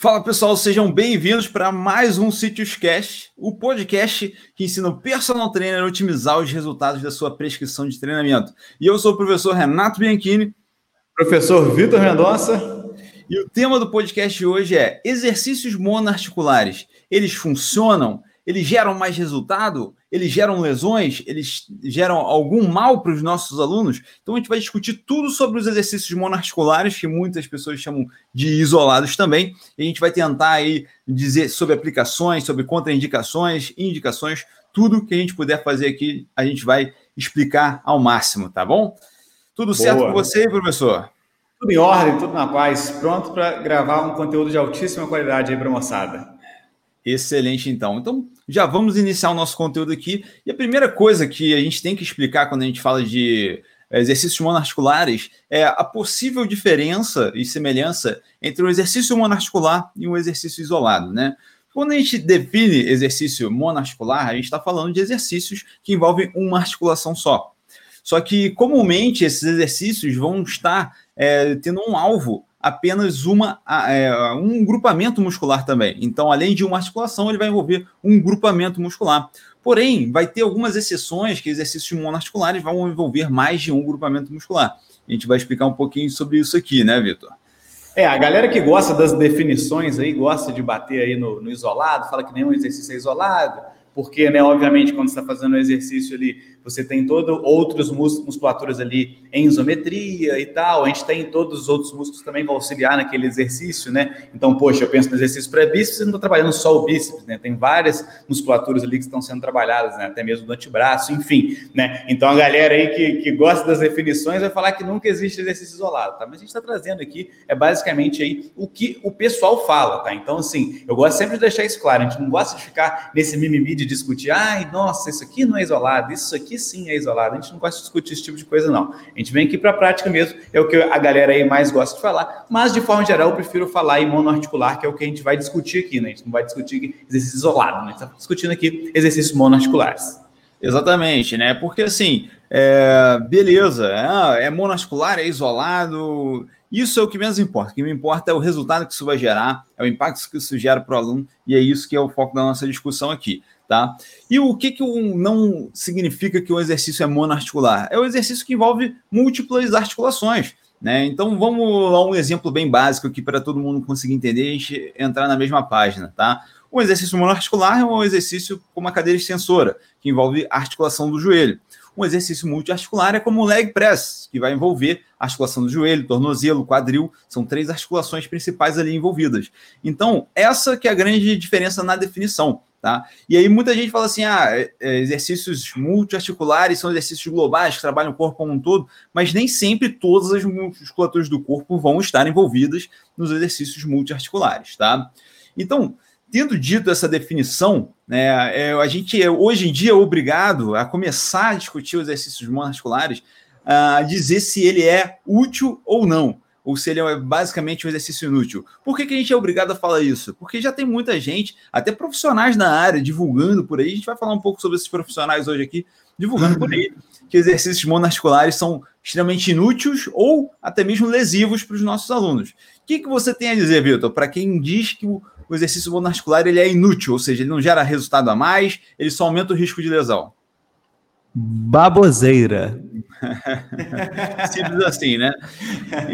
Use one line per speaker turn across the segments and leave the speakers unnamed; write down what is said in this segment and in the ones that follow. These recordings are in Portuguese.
Fala pessoal, sejam bem-vindos para mais um Sítios Cast, o podcast que ensina o personal trainer a otimizar os resultados da sua prescrição de treinamento. E eu sou o professor Renato Bianchini.
Professor Vitor Mendonça.
E o tema do podcast de hoje é exercícios monoarticulares. Eles funcionam? Eles geram mais resultado? Eles geram lesões? Eles geram algum mal para os nossos alunos? Então a gente vai discutir tudo sobre os exercícios monoarticulares, que muitas pessoas chamam de isolados também. E a gente vai tentar aí dizer sobre aplicações, sobre contraindicações, indicações, tudo que a gente puder fazer aqui, a gente vai explicar ao máximo, tá bom? Tudo Boa. certo com você, professor?
Tudo em ordem, tudo na paz. Pronto para gravar um conteúdo de altíssima qualidade aí para a moçada.
Excelente, então. Então, já vamos iniciar o nosso conteúdo aqui. E a primeira coisa que a gente tem que explicar quando a gente fala de eh, exercícios monoarticulares é a possível diferença e semelhança entre um exercício monoarticular e um exercício isolado, né? Quando a gente define exercício monoarticular, a gente está falando de exercícios que envolvem uma articulação só. Só que, comumente, esses exercícios vão estar é, tendo um alvo apenas uma, é, um grupamento muscular também. Então, além de uma articulação, ele vai envolver um grupamento muscular. Porém, vai ter algumas exceções que exercícios monoarticulares vão envolver mais de um grupamento muscular. A gente vai explicar um pouquinho sobre isso aqui, né, Vitor?
É, a galera que gosta das definições aí, gosta de bater aí no, no isolado, fala que nenhum exercício é isolado, porque, né, obviamente, quando você está fazendo um exercício ali, você tem todo outros musculaturas ali em isometria e tal. A gente tem todos os outros músculos também vão auxiliar naquele exercício, né? Então, poxa, eu penso no exercício para bíceps, você não está trabalhando só o bíceps, né? Tem várias musculaturas ali que estão sendo trabalhadas, né? Até mesmo do antebraço, enfim, né? Então, a galera aí que, que gosta das definições vai falar que nunca existe exercício isolado, tá? Mas a gente está trazendo aqui é basicamente aí o que o pessoal fala, tá? Então, assim, eu gosto sempre de deixar isso claro. A gente não gosta de ficar nesse mimimi de discutir, ai, nossa, isso aqui não é isolado, isso aqui sim é isolado. A gente não gosta de discutir esse tipo de coisa, não. A gente vem aqui para a prática mesmo, é o que a galera aí mais gosta de falar, mas de forma geral eu prefiro falar em monoarticular, que é o que a gente vai discutir aqui, né? A gente não vai discutir exercício isolado, né? A gente está discutindo aqui exercícios monoarticulares.
Exatamente, né? Porque assim, é, beleza, é, é monoarticular, é isolado. Isso é o que menos importa. O que me importa é o resultado que isso vai gerar, é o impacto que isso gera para o aluno, e é isso que é o foco da nossa discussão aqui. Tá? E o que, que um, não significa que o exercício é monoarticular? É o exercício que envolve múltiplas articulações. Né? Então vamos a um exemplo bem básico aqui para todo mundo conseguir entender e entrar na mesma página. Tá? Um exercício monoarticular é um exercício com uma cadeira extensora, que envolve articulação do joelho. Um exercício multiarticular é como o leg press, que vai envolver a articulação do joelho, tornozelo, quadril, são três articulações principais ali envolvidas. Então, essa que é a grande diferença na definição. Tá? E aí muita gente fala assim, ah, é, é, exercícios multiarticulares são exercícios globais que trabalham o corpo como um todo, mas nem sempre todas as musculaturas do corpo vão estar envolvidas nos exercícios multiarticulares, tá? Então, tendo dito essa definição, né, é, a gente hoje em dia é obrigado a começar a discutir os exercícios monoarticulares, a dizer se ele é útil ou não ou se ele é basicamente um exercício inútil. Por que, que a gente é obrigado a falar isso? Porque já tem muita gente, até profissionais na área, divulgando por aí. A gente vai falar um pouco sobre esses profissionais hoje aqui, divulgando por aí que exercícios monoarticulares são extremamente inúteis ou até mesmo lesivos para os nossos alunos. O que, que você tem a dizer, Vitor, para quem diz que o, o exercício monoarticular ele é inútil, ou seja, ele não gera resultado a mais, ele só aumenta o risco de lesão?
Baboseira.
Simples assim, né?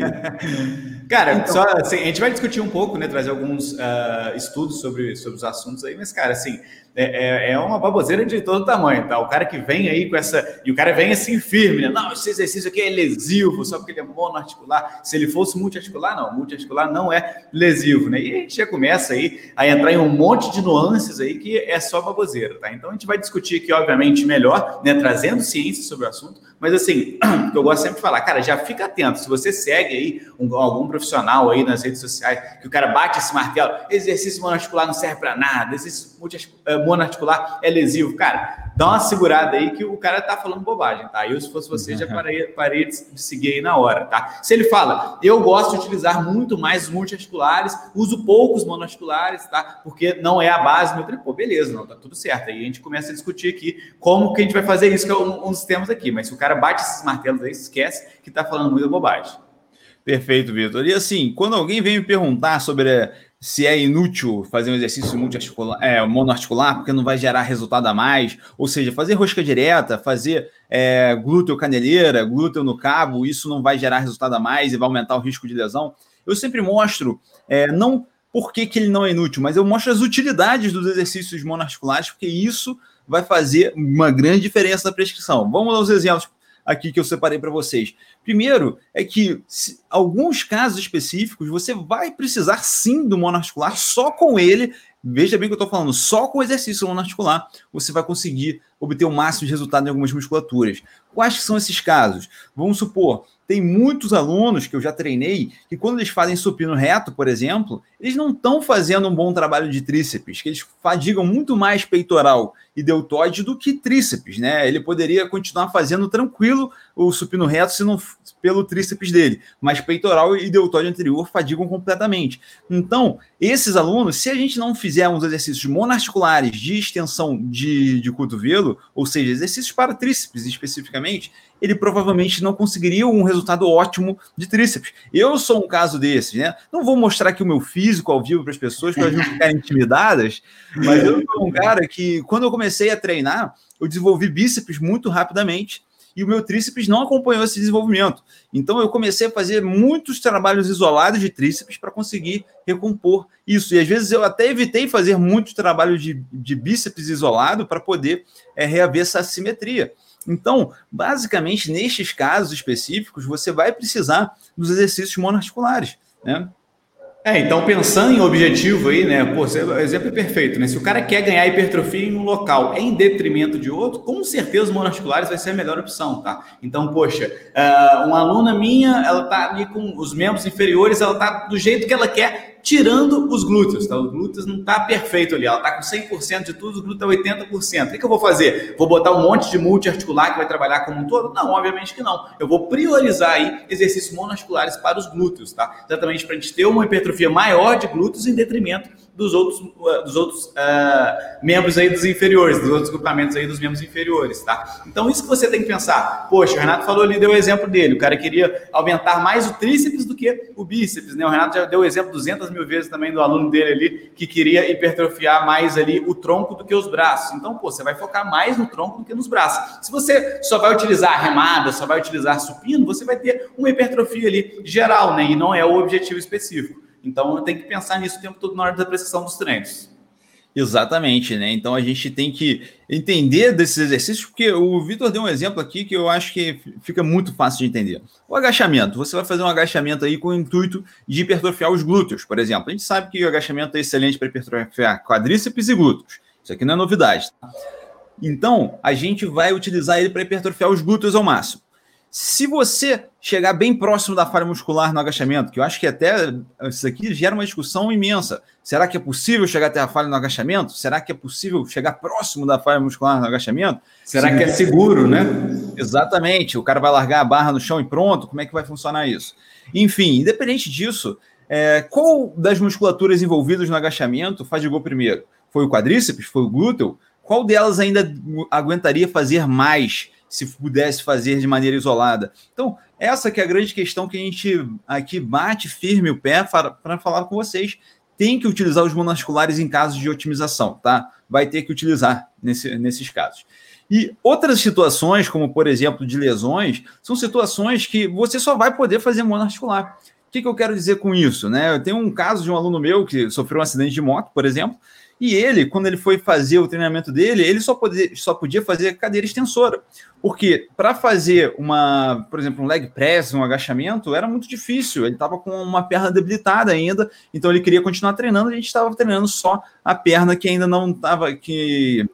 cara, então, só assim, a gente vai discutir um pouco, né? Trazer alguns uh, estudos sobre, sobre os assuntos aí, mas, cara, assim, é, é, é uma baboseira de todo tamanho, tá? O cara que vem aí com essa. E o cara vem assim firme, né? Não, esse exercício aqui é lesivo, só porque ele é monoarticular. Se ele fosse multiarticular, não. Multiarticular não é lesivo, né? E a gente já começa aí a entrar em um monte de nuances aí que é só baboseira, tá? Então a gente vai discutir aqui, obviamente, melhor, né? Trazendo ciência sobre o assunto, mas assim, que eu gosto sempre de falar, cara, já fica atento. Se você segue aí um, algum profissional aí nas redes sociais, que o cara bate esse martelo, exercício monoarticular não serve para nada, exercício multiarticular monoarticular é lesivo. Cara, dá uma segurada aí que o cara tá falando bobagem, tá? Eu, se fosse você, já parei, parei de seguir aí na hora, tá? Se ele fala, eu gosto de utilizar muito mais os multiarticulares, uso poucos monoarticulares, tá? Porque não é a base do meu treino. Pô, beleza, não, tá tudo certo. Aí a gente começa a discutir aqui como que a gente vai fazer isso, que é um, um dos temas aqui. Mas se o cara bate esses martelos aí, esquece que tá falando muita bobagem.
Perfeito, Vitor. E assim, quando alguém vem me perguntar sobre se é inútil fazer um exercício multiarticular, é, monoarticular, porque não vai gerar resultado a mais. Ou seja, fazer rosca direta, fazer é, glúteo caneleira, glúteo no cabo, isso não vai gerar resultado a mais e vai aumentar o risco de lesão. Eu sempre mostro, é, não por que, que ele não é inútil, mas eu mostro as utilidades dos exercícios monoarticulares, porque isso vai fazer uma grande diferença na prescrição. Vamos aos exemplos aqui que eu separei para vocês. Primeiro é que alguns casos específicos você vai precisar sim do monoarticular, só com ele, veja bem que eu estou falando, só com o exercício monoarticular você vai conseguir obter o máximo de resultado em algumas musculaturas. Quais são esses casos? Vamos supor, tem muitos alunos que eu já treinei que quando eles fazem supino reto, por exemplo, eles não estão fazendo um bom trabalho de tríceps, que eles fadigam muito mais peitoral e deltoide do que tríceps, né? Ele poderia continuar fazendo tranquilo o supino reto se não pelo tríceps dele, mas peitoral e deltoide anterior fadigam completamente. Então, esses alunos, se a gente não fizer uns exercícios monarticulares de extensão de, de cotovelo, ou seja, exercícios para tríceps especificamente, ele provavelmente não conseguiria um resultado ótimo de tríceps. Eu sou um caso desses, né? Não vou mostrar aqui o meu físico ao vivo para as pessoas, para elas não ficarem intimidadas, mas eu sou um cara que, quando eu comecei a treinar, eu desenvolvi bíceps muito rapidamente e o meu tríceps não acompanhou esse desenvolvimento. Então eu comecei a fazer muitos trabalhos isolados de tríceps para conseguir recompor isso. E às vezes eu até evitei fazer muitos trabalhos de, de bíceps isolado para poder é, reaver essa simetria. Então, basicamente, nestes casos específicos, você vai precisar dos exercícios monoarticulares, né?
É, então pensando em objetivo aí, né? Pô, exemplo é perfeito, né? Se o cara quer ganhar hipertrofia em um local em detrimento de outro, com certeza os monoarticulares vai ser a melhor opção, tá? Então, poxa, uh, uma aluna minha, ela tá ali com os membros inferiores, ela tá do jeito que ela quer, tirando os glúteos, tá? Os glúteos não tá perfeito ali, ela tá com 100% de tudo, os glúteos é 80%. O que, que eu vou fazer? Vou botar um monte de multiarticular que vai trabalhar como um todo? Não, obviamente que não. Eu vou priorizar aí exercícios monoarticulares para os glúteos, tá? Exatamente para a gente ter uma hipertrofia maior de glúteos em detrimento dos outros, uh, dos outros uh, membros aí dos inferiores, dos outros grupamentos aí dos membros inferiores, tá? Então, isso que você tem que pensar. Poxa, o Renato falou ali, deu o exemplo dele. O cara queria aumentar mais o tríceps do que o bíceps, né? O Renato já deu o exemplo 200 mil vezes também do aluno dele ali, que queria hipertrofiar mais ali o tronco do que os braços. Então, pô, você vai focar mais no tronco do que nos braços. Se você só vai utilizar remada, só vai utilizar supino, você vai ter uma hipertrofia ali geral, né? E não é o objetivo específico. Então tem que pensar nisso o tempo todo na hora da prescrição dos treinos.
Exatamente, né? Então a gente tem que entender desses exercícios, porque o Vitor deu um exemplo aqui que eu acho que fica muito fácil de entender. O agachamento, você vai fazer um agachamento aí com o intuito de hipertrofiar os glúteos, por exemplo. A gente sabe que o agachamento é excelente para hipertrofiar quadríceps e glúteos. Isso aqui não é novidade. Tá? Então, a gente vai utilizar ele para hipertrofiar os glúteos ao máximo. Se você chegar bem próximo da falha muscular no agachamento, que eu acho que até isso aqui gera uma discussão imensa. Será que é possível chegar até a falha no agachamento? Será que é possível chegar próximo da falha muscular no agachamento?
Será Sim. que é seguro, né?
Exatamente. O cara vai largar a barra no chão e pronto. Como é que vai funcionar isso? Enfim, independente disso, é, qual das musculaturas envolvidas no agachamento fadigou primeiro? Foi o quadríceps? Foi o glúteo? Qual delas ainda aguentaria fazer mais? Se pudesse fazer de maneira isolada. Então, essa que é a grande questão que a gente aqui bate firme o pé para falar com vocês. Tem que utilizar os monoarticulares em casos de otimização, tá? Vai ter que utilizar nesse, nesses casos. E outras situações, como por exemplo de lesões, são situações que você só vai poder fazer monoarticular. O que, que eu quero dizer com isso? Né? Eu tenho um caso de um aluno meu que sofreu um acidente de moto, por exemplo, e ele, quando ele foi fazer o treinamento dele, ele só, podia, só podia fazer cadeira extensora. Porque para fazer uma, por exemplo, um leg press, um agachamento, era muito difícil. Ele estava com uma perna debilitada ainda, então ele queria continuar treinando. A gente estava treinando só a perna que ainda não estava, que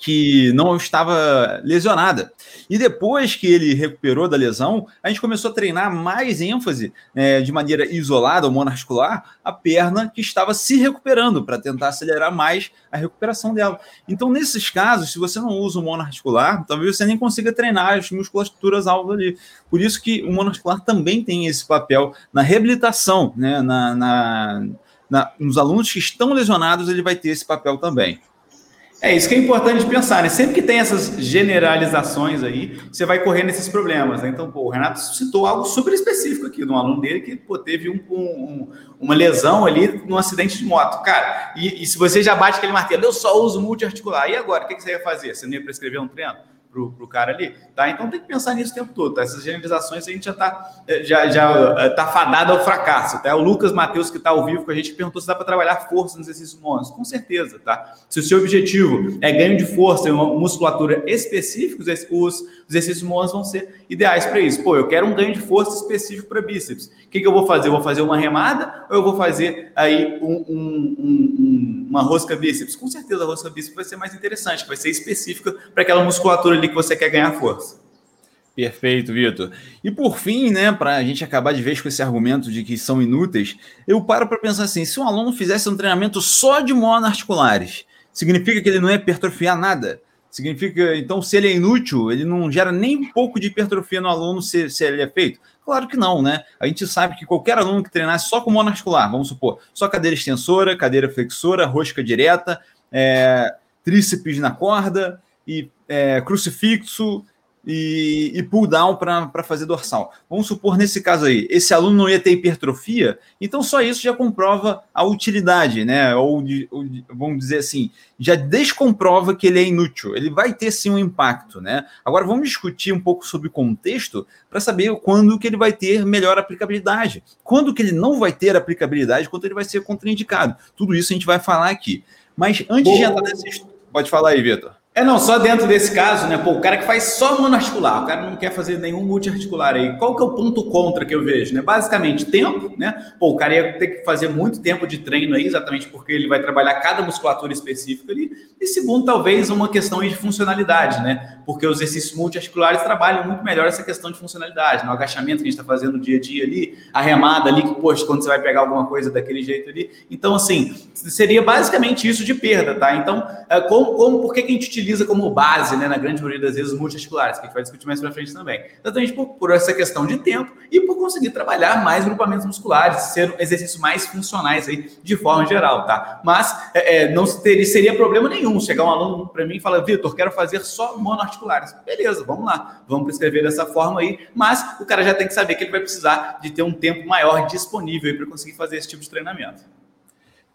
que não estava lesionada. E depois que ele recuperou da lesão, a gente começou a treinar mais ênfase é, de maneira isolada ou monarticular a perna que estava se recuperando para tentar acelerar mais a recuperação dela. Então, nesses casos, se você não usa o monarticular, talvez você nem consiga treinar as musculaturas alvo ali. Por isso que o monarticular também tem esse papel na reabilitação, né? na, na, na nos alunos que estão lesionados, ele vai ter esse papel também.
É isso que é importante pensar, né? Sempre que tem essas generalizações aí, você vai correr nesses problemas, né? Então, pô, o Renato citou algo super específico aqui de um aluno dele que pô, teve um, um, uma lesão ali num acidente de moto. Cara, e, e, se você já bate aquele martelo, eu só uso multiarticular, e agora? O que, que você ia fazer? Você não ia prescrever um treino? Para o cara ali, tá? Então tem que pensar nisso o tempo todo, tá? Essas generalizações a gente já está eh, já, já eh, tá fadado ao fracasso, tá? O Lucas Matheus, que está ao vivo com a gente, perguntou se dá para trabalhar força nos exercícios móveis. Com certeza, tá? Se o seu objetivo é ganho de força e uma musculatura específicos, os exercícios móveis vão ser ideais para isso. Pô, eu quero um ganho de força específico para bíceps. O que, que eu vou fazer? Eu vou fazer uma remada ou eu vou fazer aí um, um, um, uma rosca bíceps? Com certeza a rosca bíceps vai ser mais interessante, vai ser específica para aquela musculatura ali que você quer ganhar força.
Perfeito, Vitor. E por fim, né, para a gente acabar de vez com esse argumento de que são inúteis, eu paro para pensar assim: se um aluno fizesse um treinamento só de monoarticulares, significa que ele não ia hipertrofiar nada? Significa, então, se ele é inútil, ele não gera nem um pouco de hipertrofia no aluno se, se ele é feito? Claro que não, né? A gente sabe que qualquer aluno que treinasse só com monoarticular, vamos supor, só cadeira extensora, cadeira flexora, rosca direta, é, tríceps na corda e é, crucifixo, e, e pull down para fazer dorsal. Vamos supor, nesse caso aí, esse aluno não ia ter hipertrofia, então só isso já comprova a utilidade, né? Ou, ou vamos dizer assim, já descomprova que ele é inútil. Ele vai ter sim um impacto, né? Agora vamos discutir um pouco sobre contexto para saber quando que ele vai ter melhor aplicabilidade, quando que ele não vai ter aplicabilidade, quando ele vai ser contraindicado. Tudo isso a gente vai falar aqui. Mas antes Bom, de entrar nesse... Pode falar aí, Vitor.
É, não, só dentro desse caso, né? Pô, o cara que faz só monoarticular, o cara não quer fazer nenhum multiarticular aí. Qual que é o ponto contra que eu vejo, né? Basicamente, tempo, né? Pô, o cara ia ter que fazer muito tempo de treino aí, exatamente porque ele vai trabalhar cada musculatura específica ali. E segundo, talvez uma questão de funcionalidade, né? Porque os exercícios multiarticulares trabalham muito melhor essa questão de funcionalidade, né? O agachamento que a gente está fazendo no dia a dia ali, a remada ali, que, poxa, quando você vai pegar alguma coisa daquele jeito ali. Então, assim, seria basicamente isso de perda, tá? Então, é, como, como por que, que a gente utiliza como base, né, na grande maioria das vezes, multiarticulares, que a gente vai discutir mais para frente também. Exatamente por, por essa questão de tempo e por conseguir trabalhar mais grupamentos musculares, ser exercícios mais funcionais aí, de forma geral, tá? Mas é, é não teria, seria problema nenhum chegar um aluno para mim e falar, Vitor, quero fazer só monoarticulares. Beleza, vamos lá, vamos prescrever dessa forma aí, mas o cara já tem que saber que ele vai precisar de ter um tempo maior disponível para conseguir fazer esse tipo de treinamento.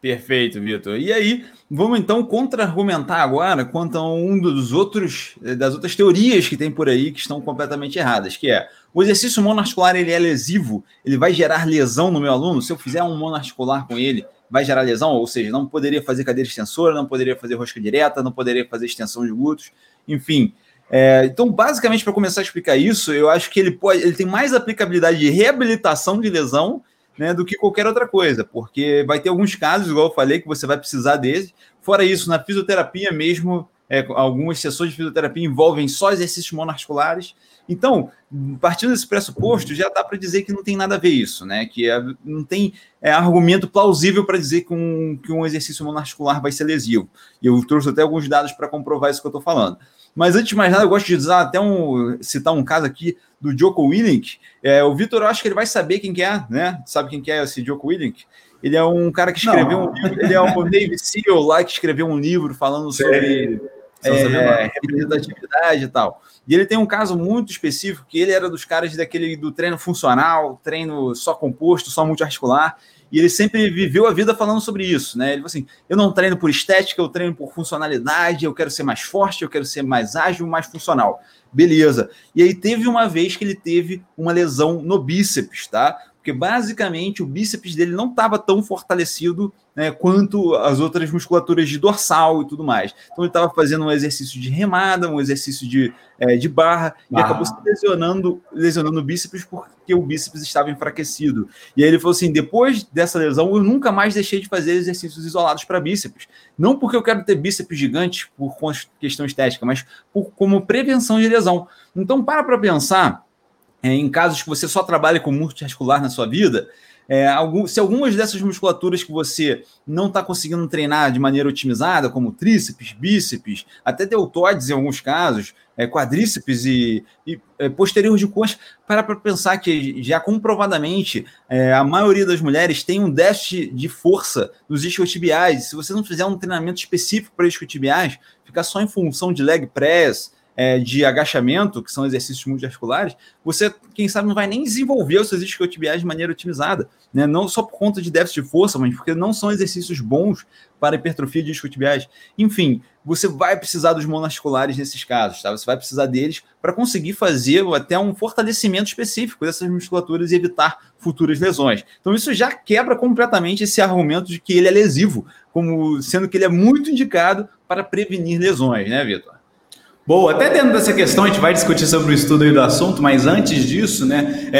Perfeito, Vitor. E aí, vamos então contra-argumentar agora quanto a um dos outros das outras teorias que tem por aí que estão completamente erradas, que é o exercício monoarticular ele é lesivo, ele vai gerar lesão no meu aluno. Se eu fizer um monoarticular com ele, vai gerar lesão, ou seja, não poderia fazer cadeira extensora, não poderia fazer rosca direta, não poderia fazer extensão de glúteos, enfim. É, então, basicamente, para começar a explicar isso, eu acho que ele pode, ele tem mais aplicabilidade de reabilitação de lesão né, do que qualquer outra coisa, porque vai ter alguns casos, igual eu falei, que você vai precisar dele. Fora isso, na fisioterapia mesmo, é, algumas sessões de fisioterapia envolvem só exercícios monoarticulares. Então, partindo desse pressuposto, já dá para dizer que não tem nada a ver isso, né? Que é, não tem é, argumento plausível para dizer que um, que um exercício monoarticular vai ser lesivo. E eu trouxe até alguns dados para comprovar isso que eu estou falando. Mas antes de mais nada, eu gosto de usar até um, citar um caso aqui do Joko Willink. É, o Vitor, eu acho que ele vai saber quem que é, né? Sabe quem que é esse Joko Willink? Ele é um cara que escreveu Não. um livro, ele é um Navy SEAL lá que escreveu um livro falando sobre é, representatividade e tal. E ele tem um caso muito específico que ele era dos caras daquele do treino funcional, treino só composto, só multiarticular, e ele sempre viveu a vida falando sobre isso, né? Ele falou assim: eu não treino por estética, eu treino por funcionalidade, eu quero ser mais forte, eu quero ser mais ágil, mais funcional. Beleza. E aí teve uma vez que ele teve uma lesão no bíceps, tá? Porque basicamente o bíceps dele não estava tão fortalecido né, quanto as outras musculaturas de dorsal e tudo mais. Então ele estava fazendo um exercício de remada, um exercício de, é, de barra, e acabou se lesionando, lesionando o bíceps porque o bíceps estava enfraquecido. E aí ele falou assim: depois dessa lesão, eu nunca mais deixei de fazer exercícios isolados para bíceps. Não porque eu quero ter bíceps gigantes por questão estética, mas por, como prevenção de lesão. Então, para para pensar é, em casos que você só trabalha com multiarticular na sua vida, é, algum, se algumas dessas musculaturas que você não está conseguindo treinar de maneira otimizada, como tríceps, bíceps, até deltoides em alguns casos, é, quadríceps e, e é, posterior de coxa, para para pensar que já comprovadamente é, a maioria das mulheres tem um déficit de força nos isquiotibiais. Se você não fizer um treinamento específico para isquiotibiais, ficar só em função de leg press, é, de agachamento, que são exercícios multiarticulares, você, quem sabe, não vai nem desenvolver os seus isquiotibiais de maneira otimizada, né? não só por conta de déficit de força, mas porque não são exercícios bons para hipertrofia de isquiotibiais. Enfim, você vai precisar dos monoarticulares nesses casos, tá? Você vai precisar deles para conseguir fazer até um fortalecimento específico dessas musculaturas e evitar futuras lesões. Então isso já quebra completamente esse argumento de que ele é lesivo, como sendo que ele é muito indicado para prevenir lesões, né, Vitor?
Boa, até dentro dessa questão a gente vai discutir sobre o estudo aí do assunto, mas antes disso, né, é,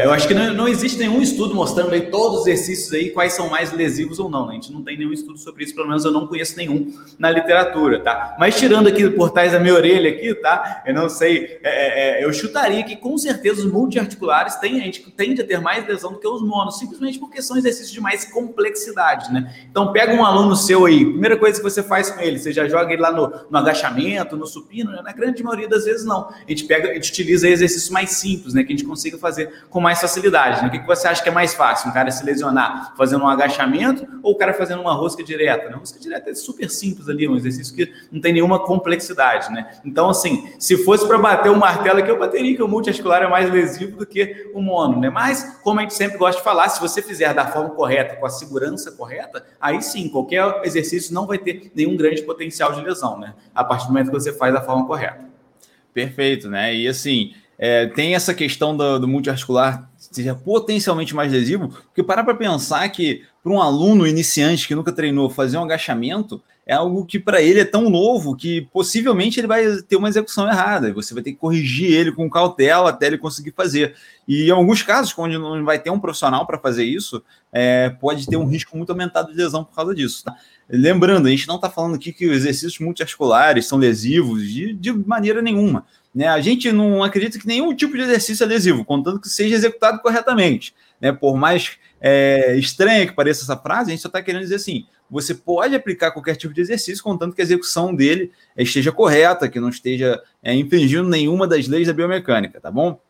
é, eu acho que não, não, existe nenhum estudo mostrando aí todos os exercícios aí quais são mais lesivos ou não, né? A gente não tem nenhum estudo sobre isso, pelo menos eu não conheço nenhum na literatura, tá? Mas tirando aqui por trás da minha orelha aqui, tá? Eu não sei, é, é, é eu chutaria que com certeza os multiarticulares têm, a gente tende a ter mais lesão do que os monos, simplesmente porque são exercícios de mais complexidade, né? Então pega um aluno seu aí, primeira coisa que você faz com ele, você já joga ele lá no, no agachamento, no supino? Na grande maioria das vezes, não. A gente pega, a gente utiliza exercícios mais simples, né? Que a gente consiga fazer com mais facilidade. Né? O que, que você acha que é mais fácil? Um cara se lesionar fazendo um agachamento ou o cara fazendo uma rosca direta? Né? Rosca direta é super simples ali, um exercício que não tem nenhuma complexidade, né? Então, assim, se fosse para bater um martelo aqui, eu bateria que o multiarticular é mais lesivo do que o mono, né? Mas, como a gente sempre gosta de falar, se você fizer da forma correta, com a segurança correta, aí sim, qualquer exercício não vai ter nenhum grande potencial de lesão, né? A partir do momento que você faz da forma correta.
Perfeito, né? E assim, é, tem essa questão do, do multiarticular seja potencialmente mais lesivo, porque parar para pensar que para um aluno iniciante que nunca treinou fazer um agachamento é algo que para ele é tão novo que possivelmente ele vai ter uma execução errada e você vai ter que corrigir ele com cautela até ele conseguir fazer. E em alguns casos, quando não vai ter um profissional para fazer isso, é, pode ter um risco muito aumentado de lesão por causa disso. Tá? Lembrando, a gente não está falando aqui que os exercícios multiarticulares são lesivos de, de maneira nenhuma. Né? A gente não acredita que nenhum tipo de exercício é lesivo, contanto que seja executado corretamente. Né? Por mais é, estranha que pareça essa frase, a gente só está querendo dizer assim: você pode aplicar qualquer tipo de exercício, contanto que a execução dele esteja correta, que não esteja é, infringindo nenhuma das leis da biomecânica, tá bom?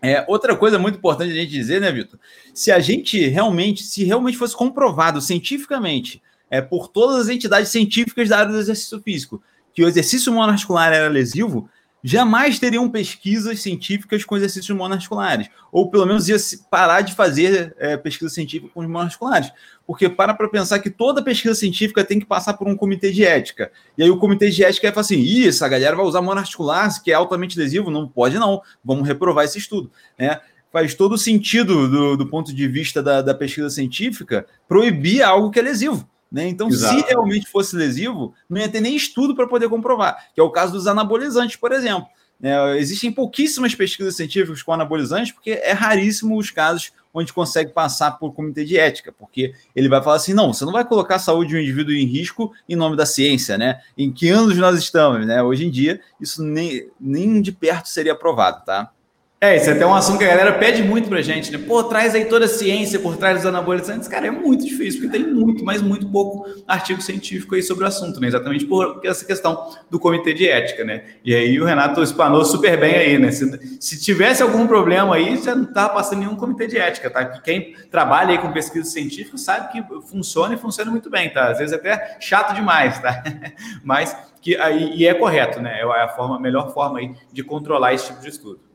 É, outra coisa muito importante a gente dizer, né, Vitor? Se a gente realmente, se realmente fosse comprovado cientificamente é, por todas as entidades científicas da área do exercício físico que o exercício monoarticular era lesivo, jamais teriam pesquisas científicas com exercícios monoarticulares, ou pelo menos ia parar de fazer é, pesquisa científica com os monoarticulares, porque para para pensar que toda pesquisa científica tem que passar por um comitê de ética, e aí o comitê de ética vai falar assim, Ih, essa galera vai usar monoarticular, que é altamente lesivo, não pode não, vamos reprovar esse estudo, né? Faz todo sentido do, do ponto de vista da, da pesquisa científica proibir algo que é lesivo. Né? Então, Exato. se realmente fosse lesivo, não ia ter nem estudo para poder comprovar, que é o caso dos anabolizantes, por exemplo. É, existem pouquíssimas pesquisas científicas com anabolizantes, porque é raríssimo os casos onde consegue passar por comitê de ética, porque ele vai falar assim: não, você não vai colocar a saúde de um indivíduo em risco em nome da ciência, né? Em que anos nós estamos, né? Hoje em dia, isso nem, nem de perto seria aprovado, tá?
É, isso é até um assunto que a galera pede muito pra gente, né? Pô, traz aí toda a ciência por trás dos anabolizantes. Cara, é muito difícil, porque tem muito, mas muito pouco artigo científico aí sobre o assunto, né? Exatamente por essa questão do comitê de ética, né? E aí o Renato espanou super bem aí, né? Se, se tivesse algum problema aí, você não tá passando nenhum comitê de ética, tá? Que quem trabalha aí com pesquisa científica sabe que funciona e funciona muito bem, tá? Às vezes até chato demais, tá? mas que aí, e é correto, né? É a forma, a melhor forma aí de controlar esse tipo de estudo.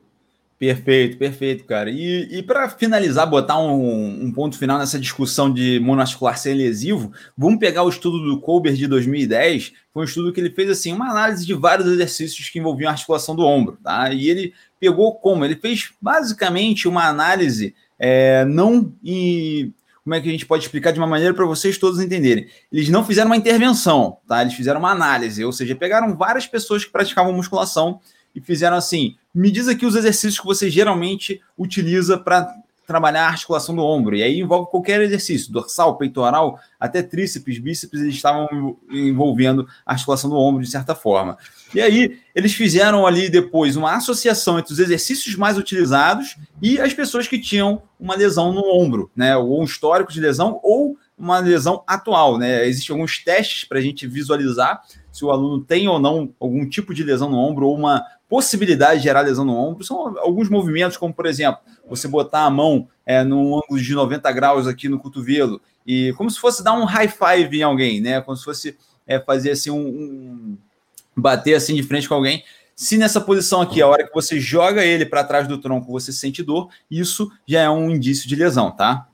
Perfeito, perfeito, cara. E, e para finalizar, botar um, um, ponto final nessa discussão de monoarticular ser lesivo, vamos pegar o estudo do Colbert de 2010. Foi um estudo que ele fez assim uma análise de vários exercícios que envolviam a articulação do ombro, tá? E ele pegou como? Ele fez basicamente uma análise é, não em como é que a gente pode explicar de uma maneira para vocês todos entenderem? Eles não fizeram uma intervenção, tá? Eles fizeram uma análise, ou seja, pegaram várias pessoas que praticavam musculação e fizeram assim: me diz aqui os exercícios que você geralmente utiliza para trabalhar a articulação do ombro. E aí envolve qualquer exercício, dorsal, peitoral, até tríceps, bíceps, eles estavam envolvendo a articulação do ombro de certa forma. E aí eles fizeram ali depois uma associação entre os exercícios mais utilizados e as pessoas que tinham uma lesão no ombro, né? Ou um histórico de lesão ou uma lesão atual, né? Existem alguns testes para a gente visualizar se o aluno tem ou não algum tipo de lesão no ombro ou uma possibilidade de gerar lesão no ombro. São alguns movimentos, como por exemplo, você botar a mão é, num ângulo de 90 graus aqui no cotovelo e como se fosse dar um high five em alguém, né? Como se fosse é, fazer assim um, um bater assim de frente com alguém. Se nessa posição aqui, a hora que você joga ele para trás do tronco, você sente dor, isso já é um indício de lesão, tá?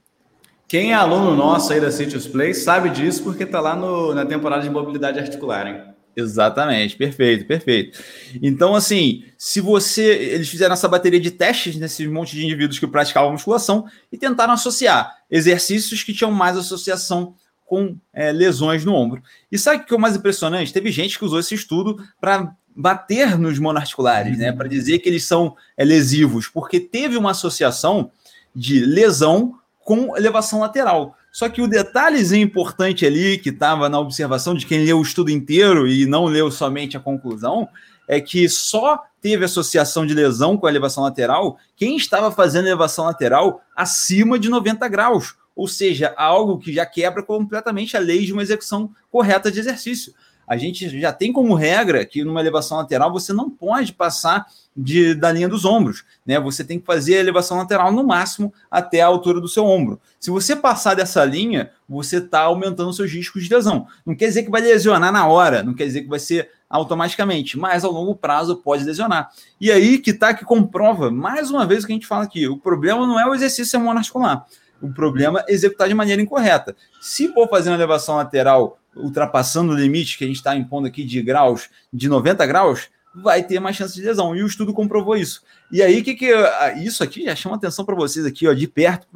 Quem é aluno nosso aí da Citrus Play sabe disso porque está lá no, na temporada de mobilidade articular, hein?
Exatamente, perfeito, perfeito. Então, assim, se você. Eles fizeram essa bateria de testes nesse monte de indivíduos que praticavam musculação e tentaram associar exercícios que tinham mais associação com é, lesões no ombro. E sabe o que é o mais impressionante? Teve gente que usou esse estudo para bater nos monoarticulares, né? Para dizer que eles são é, lesivos, porque teve uma associação de lesão com elevação lateral. Só que o detalhezinho importante ali, que estava na observação de quem leu o estudo inteiro e não leu somente a conclusão, é que só teve associação de lesão com a elevação lateral quem estava fazendo elevação lateral acima de 90 graus, ou seja, algo que já quebra completamente a lei de uma execução correta de exercício. A gente já tem como regra que numa elevação lateral você não pode passar de, da linha dos ombros, né? Você tem que fazer a elevação lateral no máximo até a altura do seu ombro. Se você passar dessa linha, você está aumentando seus riscos de lesão. Não quer dizer que vai lesionar na hora, não quer dizer que vai ser automaticamente, mas ao longo prazo pode lesionar. E aí que tá que comprova mais uma vez o que a gente fala aqui. O problema não é o exercício monoarticular. O problema é executar de maneira incorreta. Se for fazer uma elevação lateral ultrapassando o limite que a gente está impondo aqui de graus, de 90 graus, vai ter mais chance de lesão. E o estudo comprovou isso. E aí, que que ah, isso aqui já chama atenção para vocês aqui, ó, de perto,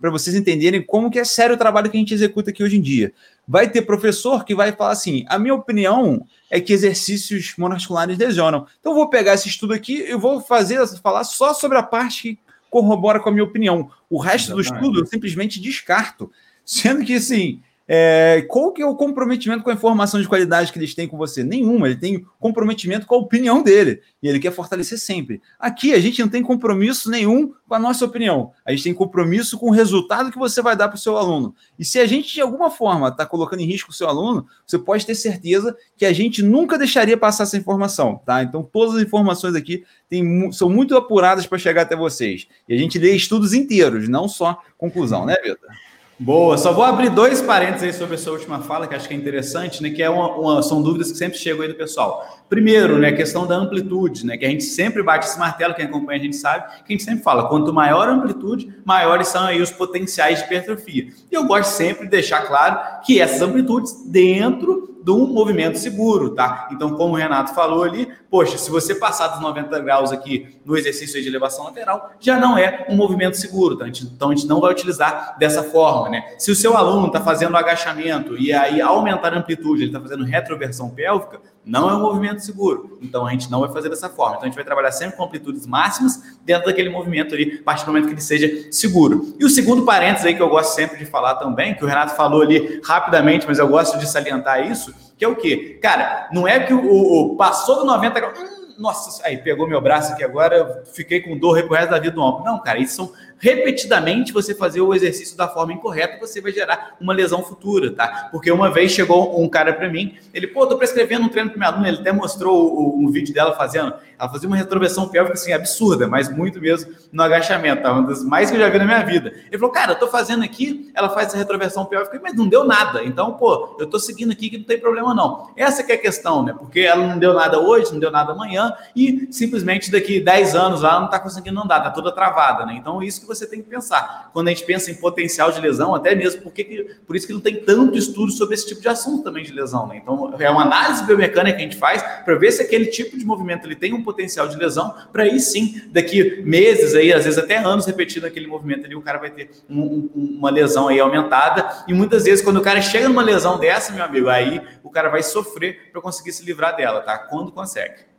para vocês entenderem como que é sério o trabalho que a gente executa aqui hoje em dia. Vai ter professor que vai falar assim: a minha opinião é que exercícios monoarticulares lesionam. Então, eu vou pegar esse estudo aqui e vou fazer, falar só sobre a parte que corrobora com a minha opinião. O resto Exatamente. do estudo eu simplesmente descarto. Sendo que, assim, é, qual que é o comprometimento com a informação de qualidade que eles têm com você? Nenhuma. Ele tem comprometimento com a opinião dele. E ele quer fortalecer sempre. Aqui a gente não tem compromisso nenhum com a nossa opinião. A gente tem compromisso com o resultado que você vai dar para o seu aluno. E se a gente, de alguma forma, está colocando em risco o seu aluno, você pode ter certeza que a gente nunca deixaria passar essa informação. tá? Então, todas as informações aqui tem, são muito apuradas para chegar até vocês. E a gente lê estudos inteiros, não só conclusão, né, Vitor?
Boa, só vou abrir dois parênteses aí sobre sua última fala, que acho que é interessante, né? Que é uma, uma, são dúvidas que sempre chegam aí do pessoal. Primeiro, né, a questão da amplitude, né? Que a gente sempre bate esse martelo, quem acompanha a gente sabe, que a gente sempre fala, quanto maior a amplitude, maiores são aí os potenciais de hipertrofia. E eu gosto sempre de deixar claro que essas amplitudes dentro de um movimento seguro, tá? Então, como o Renato falou ali, poxa, se você passar dos 90 graus aqui no exercício de elevação lateral, já não é um movimento seguro, tá? Então, a gente não vai utilizar dessa forma, né? Se o seu aluno está fazendo agachamento e aí aumentar a amplitude, ele está fazendo retroversão pélvica, não é um movimento seguro. Então a gente não vai fazer dessa forma. Então a gente vai trabalhar sempre com amplitudes máximas dentro daquele movimento ali, a partir do momento que ele seja seguro. E o segundo parênteses aí que eu gosto sempre de falar também, que o Renato falou ali rapidamente, mas eu gosto de salientar isso, que é o quê? Cara, não é que o, o passou do 90 graus. Hum, nossa, aí pegou meu braço aqui agora, eu fiquei com dor pro da vida do ombro. Não, cara, isso são repetidamente você fazer o exercício da forma incorreta, você vai gerar uma lesão futura, tá? Porque uma vez chegou um cara para mim, ele, pô, tô prescrevendo um treino para minha aluna, ele até mostrou um vídeo dela fazendo, ela fazia uma retroversão pélvica assim absurda, mas muito mesmo no agachamento, tá? Uma das mais que eu já vi na minha vida. Ele falou, cara, eu tô fazendo aqui, ela faz essa retroversão pélvica, mas não deu nada. Então, pô, eu tô seguindo aqui que não tem problema não. Essa que é a questão, né? Porque ela não deu nada hoje, não deu nada amanhã e simplesmente daqui 10 anos lá não tá conseguindo andar, tá toda travada, né? Então, isso que você tem que pensar. Quando a gente pensa em potencial de lesão, até mesmo porque por isso que não tem tanto estudo sobre esse tipo de assunto também de lesão, né? Então, é uma análise biomecânica que a gente faz para ver se aquele tipo de movimento ele tem um potencial de lesão, para aí sim, daqui meses aí, às vezes até anos repetindo aquele movimento ali, o cara vai ter um, um, uma lesão aí aumentada. E muitas vezes, quando o cara chega numa lesão dessa, meu amigo, aí o cara vai sofrer para conseguir se livrar dela, tá? Quando consegue.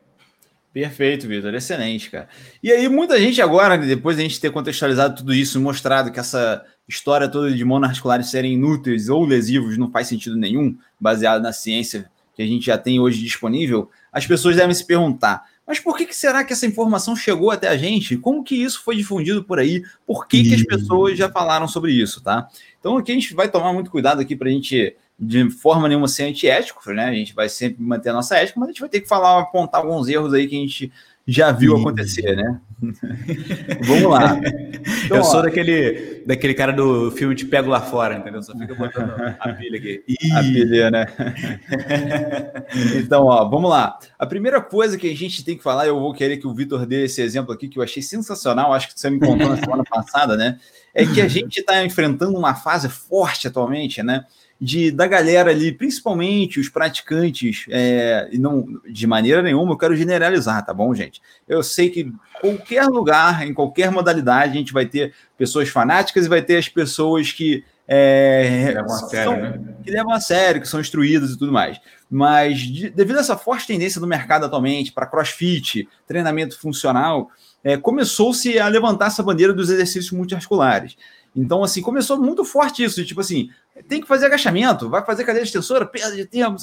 Perfeito, Vitor. Excelente, cara. E aí, muita gente agora, depois de a gente ter contextualizado tudo isso, mostrado que essa história toda de monoarticulares serem inúteis ou lesivos não faz sentido nenhum, baseado na ciência que a gente já tem hoje disponível, as pessoas devem se perguntar: mas por que, que será que essa informação chegou até a gente? Como que isso foi difundido por aí? Por que, que as pessoas já falaram sobre isso, tá? Então aqui a gente vai tomar muito cuidado aqui para a gente, de forma nenhuma, ser antiético, né? A gente vai sempre manter a nossa ética, mas a gente vai ter que falar, apontar alguns erros aí que a gente já viu acontecer, né? Vamos lá.
Então, eu sou daquele, daquele cara do filme Te Pego Lá Fora, entendeu? Só fica botando a pilha aqui.
A pilha, né? então, ó, vamos lá. A primeira coisa que a gente tem que falar, eu vou querer que o Vitor dê esse exemplo aqui, que eu achei sensacional, acho que você me contou na semana passada, né? É que a gente está enfrentando uma fase forte atualmente, né? De da galera ali, principalmente os praticantes, é, e não de maneira nenhuma eu quero generalizar, tá bom, gente? Eu sei que qualquer lugar, em qualquer modalidade, a gente vai ter pessoas fanáticas e vai ter as pessoas que é, levam a sério, são, né? que levam a sério, que são instruídas e tudo mais. Mas de, devido a essa forte tendência do mercado atualmente para CrossFit, treinamento funcional, é, começou-se a levantar essa bandeira dos exercícios multiarticulares. Então, assim, começou muito forte isso, de, tipo assim, tem que fazer agachamento, vai fazer cadeira extensora, perda de tempo,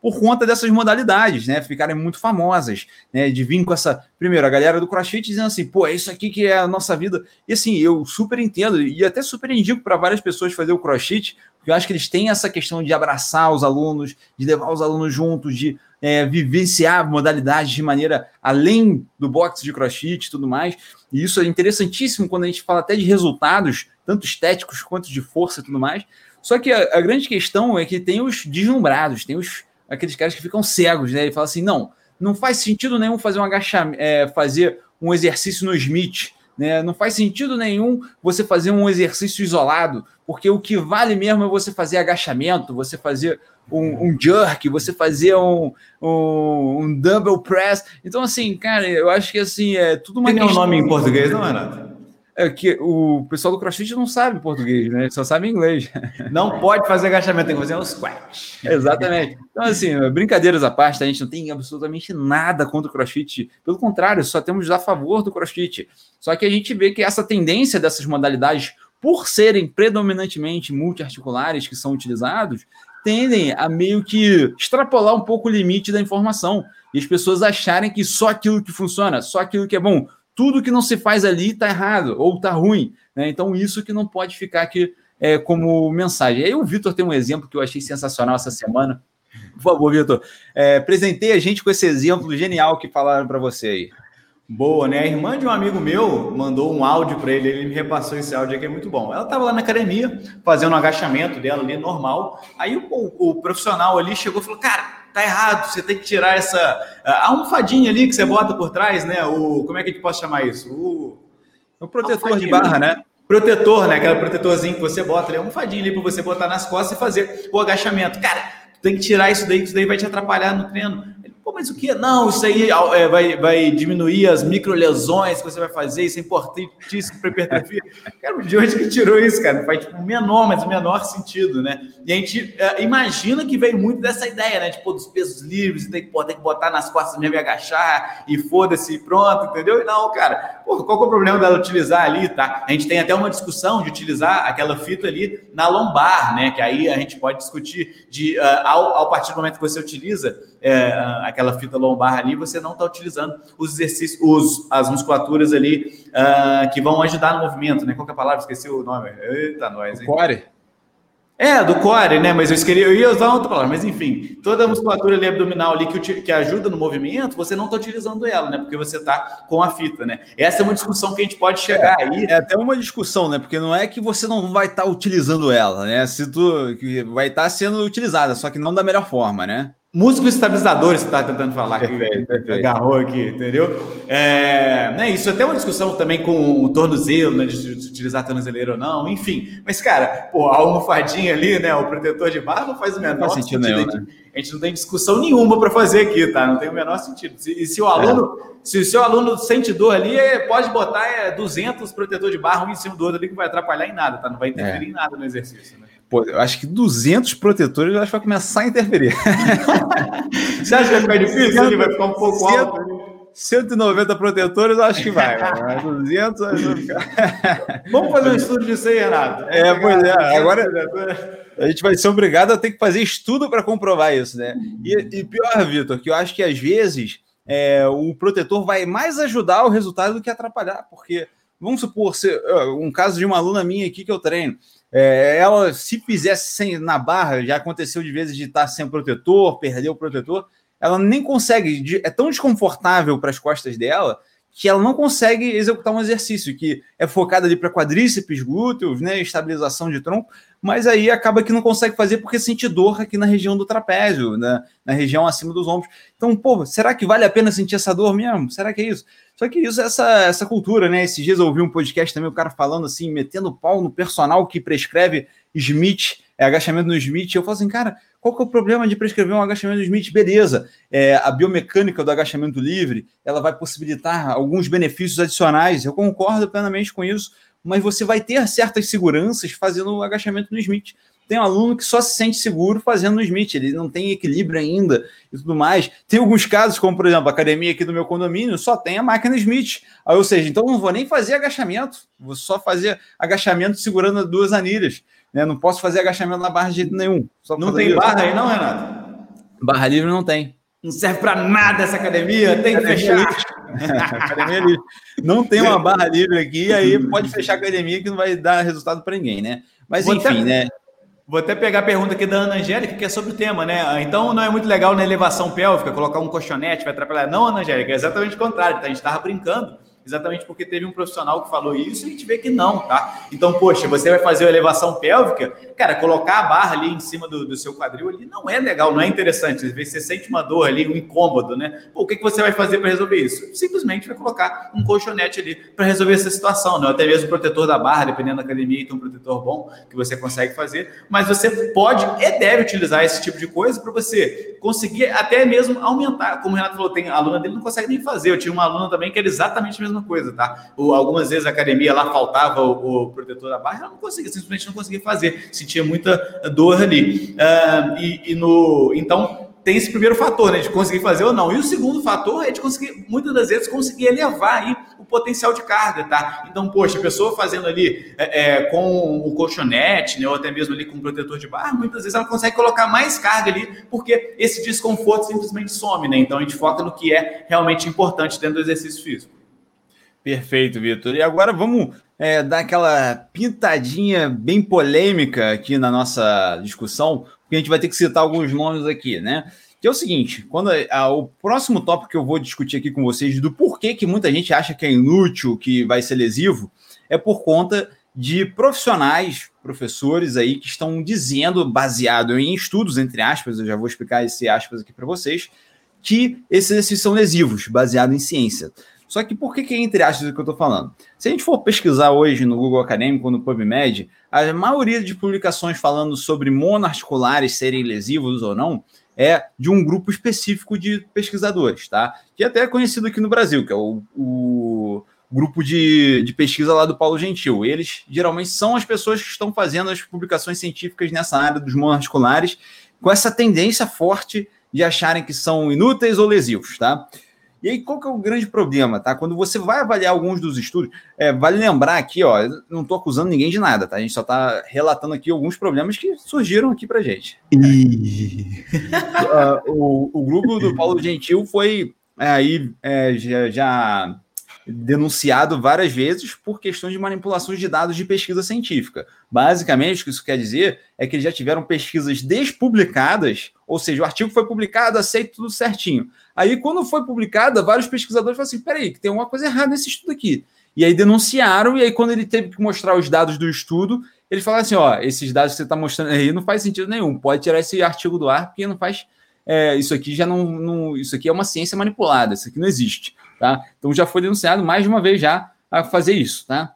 por conta dessas modalidades, né? Ficarem muito famosas, né? De vir com essa. Primeiro, a galera do CrossFit dizendo assim, pô, é isso aqui que é a nossa vida. E assim, eu super entendo e até super indico para várias pessoas fazer o CrossFit, porque eu acho que eles têm essa questão de abraçar os alunos, de levar os alunos juntos, de é, vivenciar modalidades de maneira além do boxe de CrossFit e tudo mais. E isso é interessantíssimo quando a gente fala até de resultados, tanto estéticos quanto de força e tudo mais. Só que a, a, grande questão é que tem os deslumbrados, tem os aqueles caras que ficam cegos, né? E falam assim: não, não faz sentido nenhum fazer um agachamento, é, fazer um exercício no Smith, né? Não faz sentido nenhum você fazer um exercício isolado, porque o que vale mesmo é você fazer agachamento, você fazer um, um jerk, você fazer um, um, um, double press. Então, assim, cara, eu acho que assim é tudo uma.
Tem um nome em português, não, Renato?
É que o pessoal do CrossFit não sabe português, né? Só sabe inglês.
Não pode fazer agachamento, tem que fazer um squat.
Exatamente. Então, assim, brincadeiras à parte, a gente não tem absolutamente nada contra o CrossFit. Pelo contrário, só temos a favor do CrossFit. Só que a gente vê que essa tendência dessas modalidades, por serem predominantemente multiarticulares que são utilizados, tendem a meio que extrapolar um pouco o limite da informação. E as pessoas acharem que só aquilo que funciona, só aquilo que é bom, tudo que não se faz ali está errado ou está ruim. Né? Então, isso que não pode ficar aqui é, como mensagem. Aí o Vitor tem um exemplo que eu achei sensacional essa semana. Por favor, Vitor, é, presentei a gente com esse exemplo genial que falaram para você aí.
Boa, né? A irmã de um amigo meu mandou um áudio para ele, ele me repassou esse áudio aqui, é muito bom. Ela estava lá na academia, fazendo um agachamento dela ali, normal. Aí o, o, profissional ali chegou e falou: Cara, tá errado, você tem que tirar essa a almofadinha ali que você bota por trás, né? O como é que a gente pode chamar isso? O,
o protetor de barra, né?
Protetor, né? Aquele protetorzinho que você bota ali, almofadinha ali para você botar nas costas e fazer o agachamento. Cara, tem que tirar isso daí, que isso daí vai te atrapalhar no treino. Pô, mas o que? Não, isso aí é, vai, vai diminuir as microlesões que você vai fazer, isso é importantíssimo para hipertrofia. Cara, de onde que tirou isso, cara? Faz tipo, menor, mas o menor sentido, né? E a gente é, imagina que veio muito dessa ideia, né? Tipo, dos pesos livres, tem que, pô, tem que botar nas costas mesmo e agachar, e foda-se, pronto, entendeu? E não, cara, pô, qual que é o problema dela utilizar ali, tá? A gente tem até uma discussão de utilizar aquela fita ali na lombar, né? Que aí a gente pode discutir de, uh, ao, ao partir do momento que você utiliza é, aquela fita lombar ali, você não está utilizando os exercícios, os, as musculaturas ali uh, que vão ajudar no movimento, né? Qual que é a palavra? Esqueci o nome. Eita, nós, hein?
Core.
É, do core, né? Mas eu, esqueci, eu ia usar outra palavra, mas enfim, toda a musculatura ali abdominal ali que, que ajuda no movimento, você não está utilizando ela, né? Porque você está com a fita, né? Essa é uma discussão que a gente pode chegar
é,
aí.
É até uma discussão, né? Porque não é que você não vai estar tá utilizando ela, né? Se tu vai estar tá sendo utilizada, só que não da melhor forma, né?
Músicos estabilizadores, você está tentando falar perfeito, que agarrou aqui, entendeu? É, né, isso é até uma discussão também com o tornozelo, né, de, de utilizar tornozeleiro ou não, enfim. Mas, cara, pô, a almofadinha ali, né, o protetor de barra não faz o menor faz sentido. sentido nenhum, né? A gente não tem discussão nenhuma para fazer aqui, tá? Não tem o menor sentido. E se o aluno, é. se o seu aluno sente dor ali, é, pode botar é, 200 protetor de barra um em cima do outro ali que não vai atrapalhar em nada, tá? Não vai interferir é. em nada no exercício, né?
Pô, eu acho que 200 protetores eu acho que vai começar a interferir.
Você acha que vai ficar difícil? Ele vai ficar um pouco alto.
190 protetores, eu acho que vai. 200,
Vamos fazer um estudo disso aí, Renato.
É, pois é. Agora a gente vai ser obrigado a ter que fazer estudo para comprovar isso, né? E, e pior, Vitor, que eu acho que às vezes é, o protetor vai mais ajudar o resultado do que atrapalhar, porque vamos supor, um caso de uma aluna minha aqui que eu treino. É, ela, se fizesse sem, na barra, já aconteceu de vezes de estar sem protetor, perder o protetor, ela nem consegue, é tão desconfortável para as costas dela que ela não consegue executar um exercício que é focado ali para quadríceps, glúteos, né, estabilização de tronco, mas aí acaba que não consegue fazer porque sente dor aqui na região do trapézio, né, na região acima dos ombros. Então, pô, será que vale a pena sentir essa dor mesmo? Será que é isso? Só que isso, essa, essa cultura, né? Esses dias eu ouvi um podcast também, o cara falando assim, metendo pau no personal que prescreve Smith, é, agachamento no Smith. Eu falo assim, cara, qual que é o problema de prescrever um agachamento no Smith? Beleza, é, a biomecânica do agachamento livre, ela vai possibilitar alguns benefícios adicionais, eu concordo plenamente com isso, mas você vai ter certas seguranças fazendo o agachamento no Smith tem um aluno que só se sente seguro fazendo no Smith, ele não tem equilíbrio ainda e tudo mais. Tem alguns casos, como por exemplo, a academia aqui do meu condomínio só tem a máquina Smith. Aí, ou seja, então não vou nem fazer agachamento, vou só fazer agachamento segurando duas anilhas. Né? Não posso fazer agachamento na barra de jeito nenhum.
não tem barra aí, não, Renato?
Barra livre não tem.
Não serve para nada essa academia, tem que fechar.
academia livre. Não tem uma barra livre aqui, aí pode fechar a academia que não vai dar resultado para ninguém, né? Mas Vou enfim, até... né?
Vou até pegar a pergunta aqui da Ana Angélica, que é sobre o tema, né? Então não é muito legal na elevação pélvica colocar um colchonete, vai atrapalhar. Não, Ana Angélica, é exatamente o contrário, tá? A gente estava brincando exatamente porque teve um profissional que falou isso e a gente vê que não, tá? Então, poxa, você vai fazer a elevação pélvica, cara, colocar a barra ali em cima do, do seu quadril ali não é legal, não é interessante. Às vezes você sente uma dor ali, um incômodo, né? Pô, o que, que você vai fazer para resolver isso? Simplesmente vai colocar um colchonete ali para resolver essa situação, né? Até mesmo o protetor da barra, dependendo da academia, tem um protetor bom que você consegue fazer, mas você pode e deve utilizar esse tipo de coisa para você conseguir até mesmo aumentar. Como o Renato falou, tem aluna dele não consegue nem fazer. Eu tinha uma aluna também que era exatamente a mesma coisa, tá? Ou, algumas vezes a academia lá faltava o, o, protetor da barra, ela não conseguia, simplesmente não conseguia fazer, sentia muita dor ali. Uh, e, e no, então, tem esse primeiro fator, né, de conseguir fazer ou não. E o segundo fator é de conseguir, muitas das vezes, conseguir elevar aí o potencial de carga, tá? Então, poxa, a pessoa fazendo ali é, é, com o colchonete, né, ou até mesmo ali com o protetor de barra, muitas vezes ela consegue colocar mais carga ali, porque esse desconforto simplesmente some, né? Então, a gente foca no que é realmente importante dentro do exercício físico.
Perfeito, Vitor. E agora vamos é, dar aquela pintadinha bem polêmica aqui na nossa discussão, porque a gente vai ter que citar alguns nomes aqui, né? Que é o seguinte: quando a, o próximo tópico que eu vou discutir aqui com vocês do porquê que muita gente acha que é inútil, que vai ser lesivo, é por conta de profissionais, professores aí que estão dizendo, baseado em estudos, entre aspas, eu já vou explicar esse aspas aqui para vocês, que esses exercícios são lesivos, baseado em ciência. Só que por que, que é entre aspas o que eu estou falando? Se a gente for pesquisar hoje no Google Acadêmico, no PubMed, a maioria de publicações falando sobre monoarticulares serem lesivos ou não é de um grupo específico de pesquisadores, tá? Que é até é conhecido aqui no Brasil, que é o, o grupo de, de pesquisa lá do Paulo Gentil. Eles geralmente são as pessoas que estão fazendo as publicações científicas nessa área dos monoarticulares, com essa tendência forte de acharem que são inúteis ou lesivos, tá? E aí, qual que é o grande problema, tá? Quando você vai avaliar alguns dos estudos, é, vale lembrar aqui, ó, não estou acusando ninguém de nada, tá? A gente só está relatando aqui alguns problemas que surgiram aqui pra gente. E... uh, o, o grupo do Paulo Gentil foi é, aí é, já, já denunciado várias vezes por questões de manipulações de dados de pesquisa científica. Basicamente, o que isso quer dizer é que eles já tiveram pesquisas despublicadas, ou seja, o artigo foi publicado, aceito tudo certinho. Aí, quando foi publicada, vários pesquisadores falaram assim: peraí, que tem alguma coisa errada nesse estudo aqui. E aí denunciaram, e aí, quando ele teve que mostrar os dados do estudo, ele falou assim: ó, esses dados que você está mostrando aí não faz sentido nenhum, pode tirar esse artigo do ar, porque não faz. É, isso aqui já não, não, Isso aqui é uma ciência manipulada, isso aqui não existe. Tá? Então já foi denunciado mais de uma vez já a fazer isso, tá?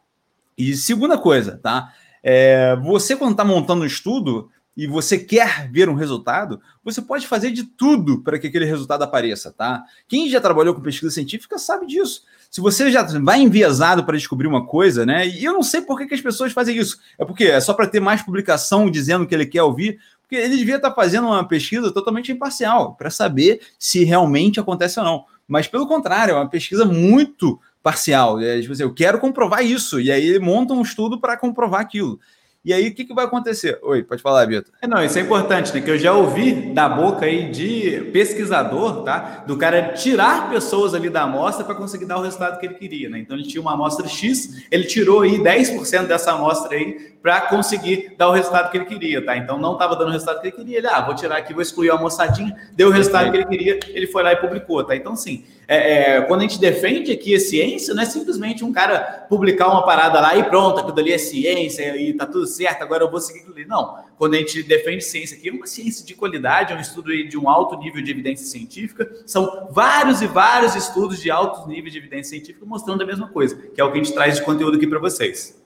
E segunda coisa, tá? É, você, quando está montando um estudo e você quer ver um resultado, você pode fazer de tudo para que aquele resultado apareça, tá? Quem já trabalhou com pesquisa científica sabe disso. Se você já vai enviesado para descobrir uma coisa, né? E eu não sei por que, que as pessoas fazem isso. É porque é só para ter mais publicação dizendo que ele quer ouvir, porque ele devia estar tá fazendo uma pesquisa totalmente imparcial para saber se realmente acontece ou não. Mas, pelo contrário, é uma pesquisa muito parcial. É, tipo assim, eu quero comprovar isso. E aí ele monta um estudo para comprovar aquilo. E aí, o que, que vai acontecer? Oi, pode falar, Vitor.
É, não, isso é importante, né? Que eu já ouvi da boca aí de pesquisador, tá? Do cara tirar pessoas ali da amostra para conseguir dar o resultado que ele queria, né? Então ele tinha uma amostra X, ele tirou aí 10% dessa amostra aí para conseguir dar o resultado que ele queria, tá? Então não estava dando o resultado que ele queria, ele, ah, vou tirar aqui, vou excluir a moçadinha, deu o resultado que ele queria, ele foi lá e publicou, tá? Então, sim, é, é, quando a gente defende aqui a ciência, não é simplesmente um cara publicar uma parada lá e pronto, aquilo ali é ciência e tá tudo certo, agora eu vou seguir aquilo ali. Não. Quando a gente defende ciência aqui, é uma ciência de qualidade, é um estudo de um alto nível de evidência científica. São vários e vários estudos de alto nível de evidência científica mostrando a mesma coisa, que é o que a gente traz de conteúdo aqui para vocês.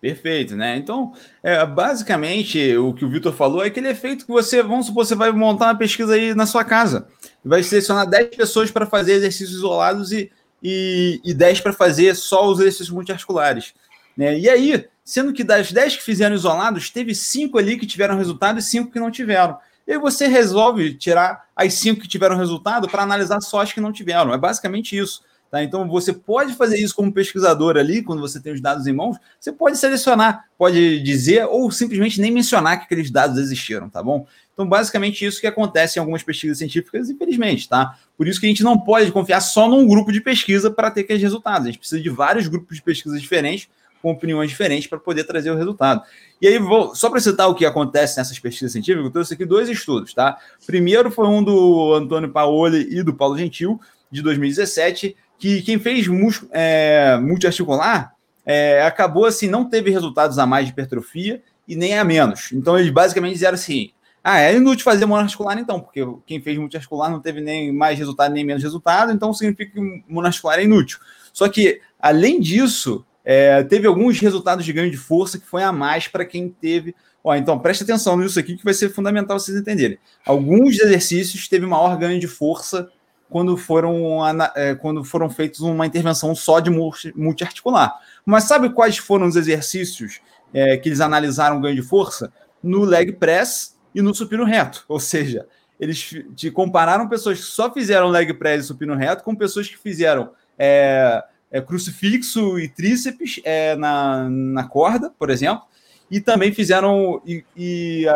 Perfeito, né? Então, é, basicamente, o que o Vitor falou é aquele efeito que você, vamos supor, você vai montar uma pesquisa aí na sua casa. Vai selecionar 10 pessoas para fazer exercícios isolados e, e, e 10 para fazer só os exercícios multiarticulares. Né? E aí, sendo que das 10 que fizeram isolados, teve 5 ali que tiveram resultado e 5 que não tiveram. E aí você resolve tirar as 5 que tiveram resultado para analisar só as que não tiveram. É basicamente isso. Tá? Então você pode fazer isso como pesquisador ali, quando você tem os dados em mãos, você pode selecionar, pode dizer ou simplesmente nem mencionar que aqueles dados existiram, tá bom? Então, basicamente, isso que acontece em algumas pesquisas científicas, infelizmente, tá? Por isso que a gente não pode confiar só num grupo de pesquisa para ter aqueles resultados. A gente precisa de vários grupos de pesquisa diferentes, com opiniões diferentes, para poder trazer o resultado. E aí, vou, só para citar o que acontece nessas pesquisas científicas, eu trouxe aqui dois estudos, tá? Primeiro foi um do Antônio Paoli e do Paulo Gentil, de 2017, que quem fez é, multiarticular é, acabou assim, não teve resultados a mais de hipertrofia e nem a menos. Então eles basicamente disseram assim: ah, é inútil fazer monoarticular então, porque quem fez multiarticular não teve nem mais resultado nem menos resultado, então significa que monoarticular é inútil. Só que, além disso, é, teve alguns resultados de ganho de força que foi a mais para quem teve. Ó, então preste atenção nisso aqui que vai ser fundamental vocês entenderem. Alguns exercícios teve maior ganho de força quando foram, é, quando foram feitos uma intervenção só de multiarticular. Mas sabe quais foram os exercícios é, que eles analisaram ganho de força? No leg press e no supino reto. Ou seja, eles te compararam pessoas que só fizeram leg press e supino reto com pessoas que fizeram é, é, crucifixo e tríceps é, na, na corda, por exemplo, e também fizeram e, e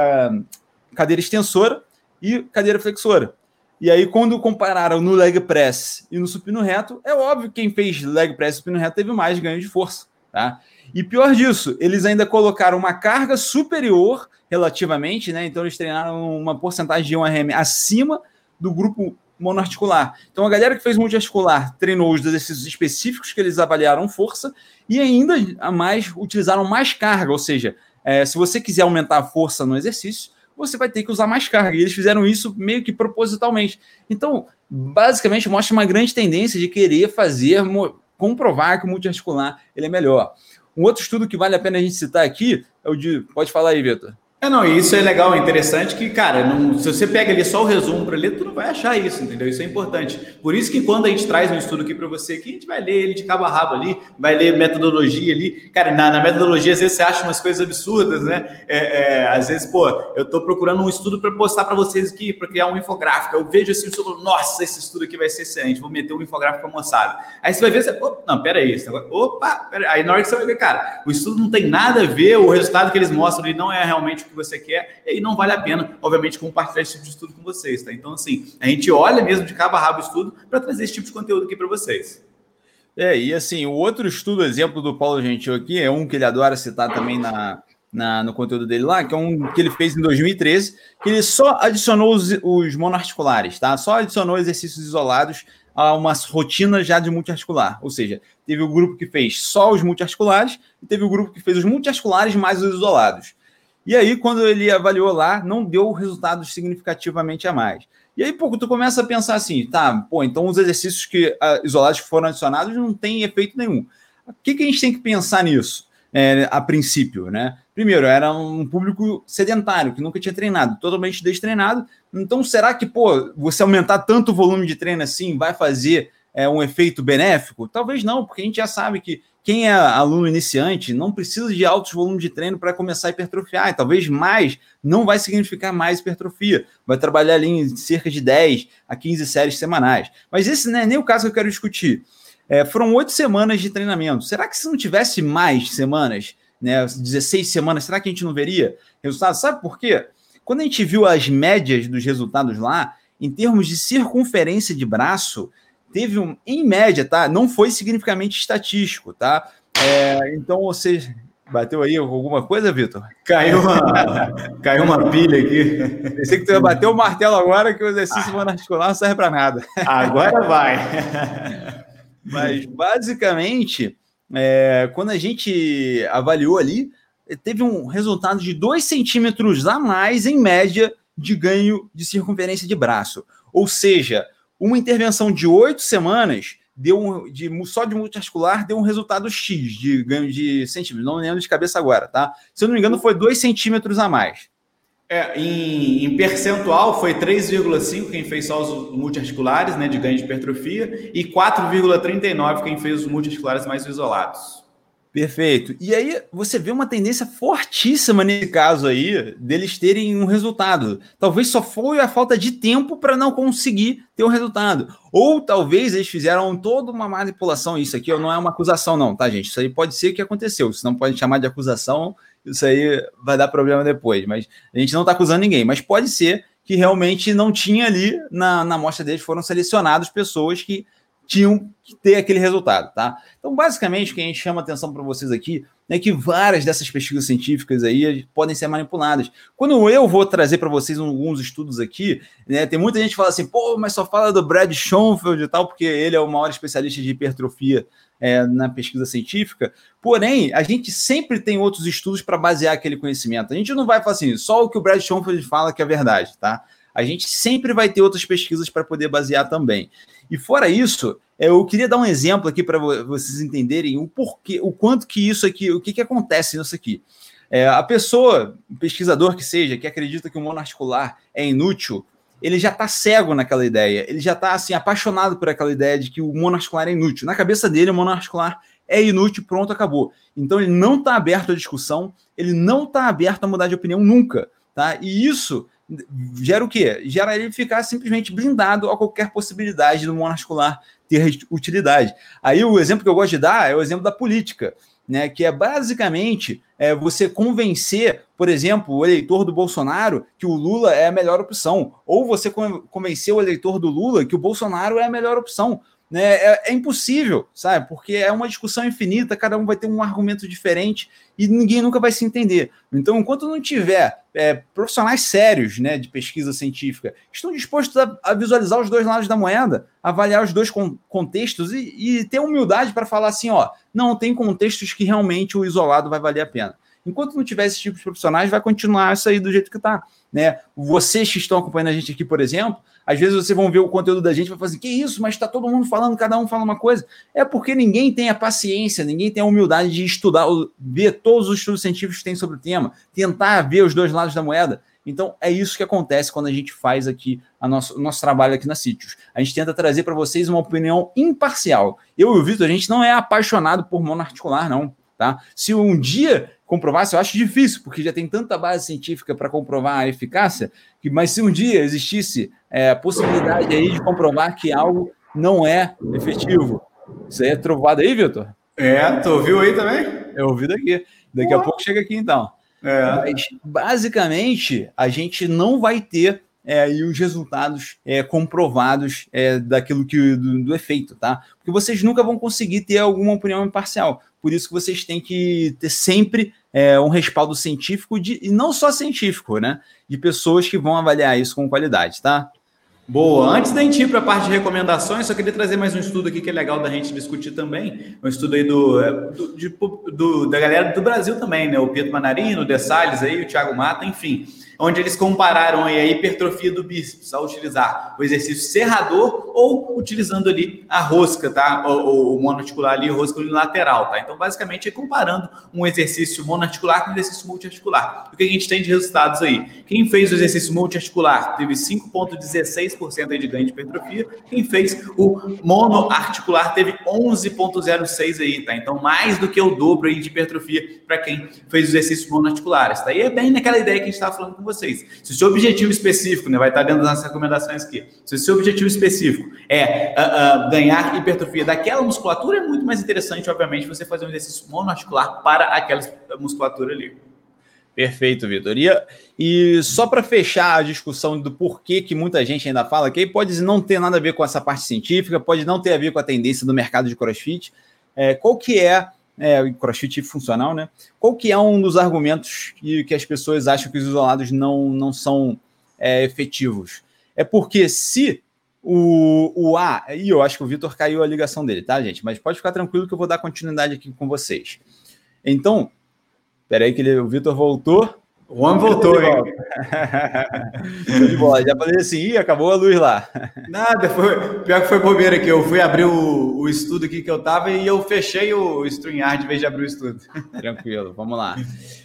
cadeira extensora e cadeira flexora. E aí, quando compararam no leg press e no supino reto, é óbvio que quem fez leg press e supino reto teve mais ganho de força. Tá? E pior disso, eles ainda colocaram uma carga superior relativamente, né? Então eles treinaram uma porcentagem de 1RM acima do grupo monoarticular. Então a galera que fez multiarticular treinou os exercícios específicos que eles avaliaram força e ainda a mais utilizaram mais carga, ou seja, é, se você quiser aumentar a força no exercício, você vai ter que usar mais carga. E eles fizeram isso meio que propositalmente. Então, basicamente, mostra uma grande tendência de querer fazer, comprovar que o multiarticular ele é melhor. Um outro estudo que vale a pena a gente citar aqui é o de. Pode falar aí, Vitor.
É, não, e isso é legal, é interessante que, cara, não, se você pega ali só o resumo para ler, tu não vai achar isso, entendeu? Isso é importante. Por isso que quando a gente traz um estudo aqui para você, aqui, a gente vai ler ele de cabo a rabo ali, vai ler metodologia ali. Cara, na, na metodologia, às vezes você acha umas coisas absurdas, né? É, é, às vezes, pô, eu estou procurando um estudo para postar para vocês aqui, para criar um infográfico. Eu vejo assim, eu falo, nossa, esse estudo aqui vai ser excelente, vou meter um infográfico para moçada. Aí você vai ver, você, opa, não, pera aí, opa, pera aí. aí na hora que você vai ver, cara, o estudo não tem nada a ver, o resultado que eles mostram ali não é realmente o que você quer e não vale a pena, obviamente, compartilhar esse tipo de estudo com vocês, tá? Então, assim, a gente olha mesmo de cabo a rabo o estudo para trazer esse tipo de conteúdo aqui para vocês.
É, e assim, o outro estudo, exemplo do Paulo Gentil aqui, é um que ele adora citar também na, na, no conteúdo dele lá, que é um que ele fez em 2013, que ele só adicionou os, os monoarticulares, tá? Só adicionou exercícios isolados a uma rotina já de multiarticular. Ou seja, teve o grupo que fez só os multiarticulares e teve o grupo que fez os multiarticulares mais os isolados. E aí, quando ele avaliou lá, não deu resultados significativamente a mais. E aí, pô, tu começa a pensar assim, tá, pô, então os exercícios que uh, isolados que foram adicionados não têm efeito nenhum. O que, que a gente tem que pensar nisso, é, a princípio, né? Primeiro, era um público sedentário, que nunca tinha treinado, totalmente destreinado. Então, será que, pô, você aumentar tanto o volume de treino assim vai fazer é, um efeito benéfico? Talvez não, porque a gente já sabe que quem é aluno iniciante não precisa de altos volumes de treino para começar a hipertrofiar, e talvez mais não vai significar mais hipertrofia, vai trabalhar ali em cerca de 10 a 15 séries semanais. Mas esse não é nem o caso que eu quero discutir. É, foram oito semanas de treinamento. Será que se não tivesse mais semanas, né, 16 semanas, será que a gente não veria resultados? Sabe por quê? Quando a gente viu as médias dos resultados lá, em termos de circunferência de braço, teve um, em média, tá? Não foi significativamente estatístico, tá? É, então você bateu aí alguma coisa, Vitor?
Caiu uma, caiu uma pilha aqui.
Pensei que tu ia bater o martelo agora, que o exercício ah. articular não serve para nada.
Agora vai.
Mas basicamente, é, quando a gente avaliou ali, teve um resultado de 2 centímetros a mais em média de ganho de circunferência de braço. Ou seja, uma intervenção de oito semanas deu um, de, só de multiarticular deu um resultado X de ganho de centímetros. Não lembro de cabeça agora, tá? Se eu não me engano, foi 2 centímetros a mais.
É, em, em, percentual, foi 3,5 quem fez só os multiarticulares, né, de ganho de hipertrofia, e 4,39 quem fez os multiarticulares mais isolados.
Perfeito. E aí você vê uma tendência fortíssima nesse caso aí deles terem um resultado. Talvez só foi a falta de tempo para não conseguir ter um resultado. Ou talvez eles fizeram toda uma manipulação. Isso aqui não é uma acusação, não, tá, gente? Isso aí pode ser que aconteceu. Isso não pode chamar de acusação. Isso aí vai dar problema depois. Mas a gente não está acusando ninguém. Mas pode ser que realmente não tinha ali na, na amostra deles, foram selecionados pessoas que tinham que ter aquele resultado, tá? Então, basicamente, o que a gente chama atenção para vocês aqui é que várias dessas pesquisas científicas aí podem ser manipuladas. Quando eu vou trazer para vocês alguns estudos aqui, né, tem muita gente que fala assim, pô, mas só fala do Brad Schoenfeld e tal, porque ele é o maior especialista de hipertrofia é, na pesquisa científica. Porém, a gente sempre tem outros estudos para basear aquele conhecimento. A gente não vai falar assim, só o que o Brad Schoenfeld fala que é verdade, tá? A gente sempre vai ter outras pesquisas para poder basear também. E fora isso, é, eu queria dar um exemplo aqui para vocês entenderem o porquê, o quanto que isso aqui, o que, que acontece nisso aqui. É, a pessoa, pesquisador que seja, que acredita que o monoarticular é inútil, ele já está cego naquela ideia, ele já está assim apaixonado por aquela ideia de que o monoarticular é inútil. Na cabeça dele, o monoarticular é inútil, pronto, acabou. Então ele não está aberto à discussão, ele não está aberto a mudar de opinião nunca, tá? E isso gera o quê? Gera ele ficar simplesmente blindado a qualquer possibilidade do monoarticular ter utilidade. Aí o exemplo que eu gosto de dar é o exemplo da política, né? Que é basicamente é, você convencer, por exemplo, o eleitor do Bolsonaro que o Lula é a melhor opção, ou você convencer o eleitor do Lula que o Bolsonaro é a melhor opção né? É, é, impossível, sabe? Porque é uma discussão infinita, cada um vai ter um argumento diferente e ninguém nunca vai se entender. Então, enquanto não tiver é, profissionais sérios né, de pesquisa científica estão dispostos a, a, visualizar os dois lados da moeda, avaliar os dois con contextos e, e ter humildade para falar assim: ó, não, tem contextos que realmente o isolado vai valer a pena. Enquanto não tiver esse tipo de profissionais, vai continuar isso aí do jeito que está. Né? Vocês que estão acompanhando a gente aqui, por exemplo, às vezes vocês vão ver o conteúdo da gente e vai falar assim, que isso, mas está todo mundo falando, cada um fala uma coisa. É porque ninguém tem a paciência, ninguém tem a humildade de estudar, ver todos os estudos científicos que tem sobre o tema, tentar ver os dois lados da moeda. Então, é isso que acontece quando a gente faz aqui a nosso, o nosso trabalho aqui na Sítios. A gente tenta trazer para vocês uma opinião imparcial. Eu e o Vitor, a gente não é apaixonado por monoarticular, não. Tá? Se um dia comprovasse, eu acho difícil, porque já tem tanta base científica para comprovar a eficácia, que, mas se um dia existisse é, a possibilidade aí de comprovar que algo não é efetivo, isso aí é trovado aí, Vitor?
É, tu ouviu aí também?
Eu ouvi daqui. Daqui a pouco chega aqui então. É. Mas, basicamente, a gente não vai ter é, e os resultados é, comprovados é, daquilo que do, do, efeito, tá? Porque vocês nunca vão conseguir ter alguma opinião imparcial. Por isso que vocês têm que ter sempre é, um respaldo científico de, e não só científico, né? De pessoas que vão avaliar isso com qualidade, tá?
Boa. Antes da gente ir para a parte de recomendações, só queria trazer mais um estudo aqui que é legal da gente discutir também. Um estudo aí do, é, do, de, do da galera do Brasil também, né? O Pietro Manarino, o De Salles aí, o Thiago Mata, enfim. Onde eles compararam a hipertrofia do bíceps ao utilizar o exercício serrador ou utilizando ali a rosca, tá? O, o monoarticular ali, rosca unilateral, tá? Então, basicamente, é comparando um exercício monoarticular com um exercício multiarticular. O que a gente tem de resultados aí? Quem fez o exercício multiarticular teve 5,16% de ganho de hipertrofia. Quem fez o monoarticular teve 11,06% aí, tá? Então, mais do que o dobro aí de hipertrofia para quem fez os exercícios monoarticulares, tá? E é bem naquela ideia que a gente estava falando com vocês. Se o seu objetivo específico, né, vai estar dentro das recomendações aqui, se o seu objetivo específico é uh, uh, ganhar hipertrofia daquela musculatura, é muito mais interessante, obviamente, você fazer um exercício monoarticular para aquela musculatura ali.
Perfeito, Vitor. E, e só para fechar a discussão do porquê que muita gente ainda fala, que pode não ter nada a ver com essa parte científica, pode não ter a ver com a tendência do mercado de crossfit, é, qual que é é, crossfit funcional, né? Qual que é um dos argumentos que, que as pessoas acham que os isolados não, não são é, efetivos? É porque se o, o A, e eu acho que o Vitor caiu a ligação dele, tá, gente? Mas pode ficar tranquilo que eu vou dar continuidade aqui com vocês. Então, peraí que ele, o Vitor voltou.
O homem voltou, hein?
de bola. Já falei assim, ih, acabou a luz lá.
Nada, foi, pior que foi bobeira aqui. Eu fui abrir o, o estudo aqui que eu tava e eu fechei o StreamYard em vez de abrir o estudo.
Tranquilo, vamos lá.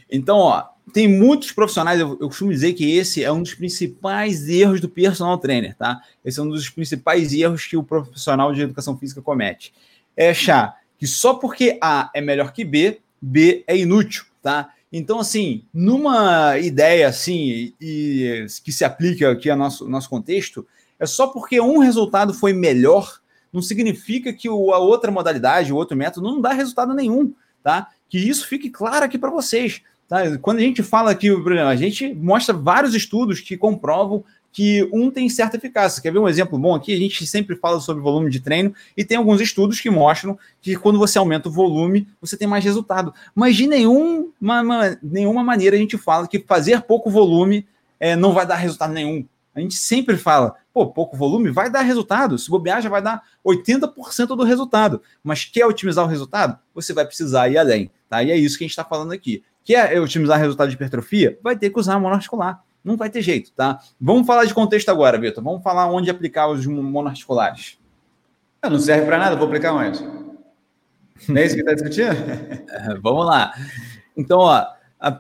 Então, ó, tem muitos profissionais, eu, eu costumo dizer que esse é um dos principais erros do personal trainer, tá? Esse é um dos principais erros que o profissional de educação física comete. É achar que só porque A é melhor que B, B é inútil, tá? Então, assim, numa ideia assim, e, que se aplica aqui ao nosso, nosso contexto, é só porque um resultado foi melhor, não significa que o, a outra modalidade, o outro método, não dá resultado nenhum, tá? Que isso fique claro aqui para vocês. Tá? Quando a gente fala aqui, a gente mostra vários estudos que comprovam que um tem certa eficácia. Quer ver um exemplo bom aqui? A gente sempre fala sobre volume de treino e tem alguns estudos que mostram que quando você aumenta o volume, você tem mais resultado. Mas de nenhuma, nenhuma maneira a gente fala que fazer pouco volume é, não vai dar resultado nenhum. A gente sempre fala, pô, pouco volume vai dar resultado. Se bobear, já vai dar 80% do resultado. Mas quer otimizar o resultado? Você vai precisar ir além. Tá? E é isso que a gente está falando aqui. Quer otimizar o resultado de hipertrofia? Vai ter que usar a monoarticular. Não vai ter jeito, tá? Vamos falar de contexto agora, Vitor. Vamos falar onde aplicar os monoarticulares.
Não serve para nada, vou aplicar onde? Não é isso que está discutindo?
Vamos lá. Então, ó, a,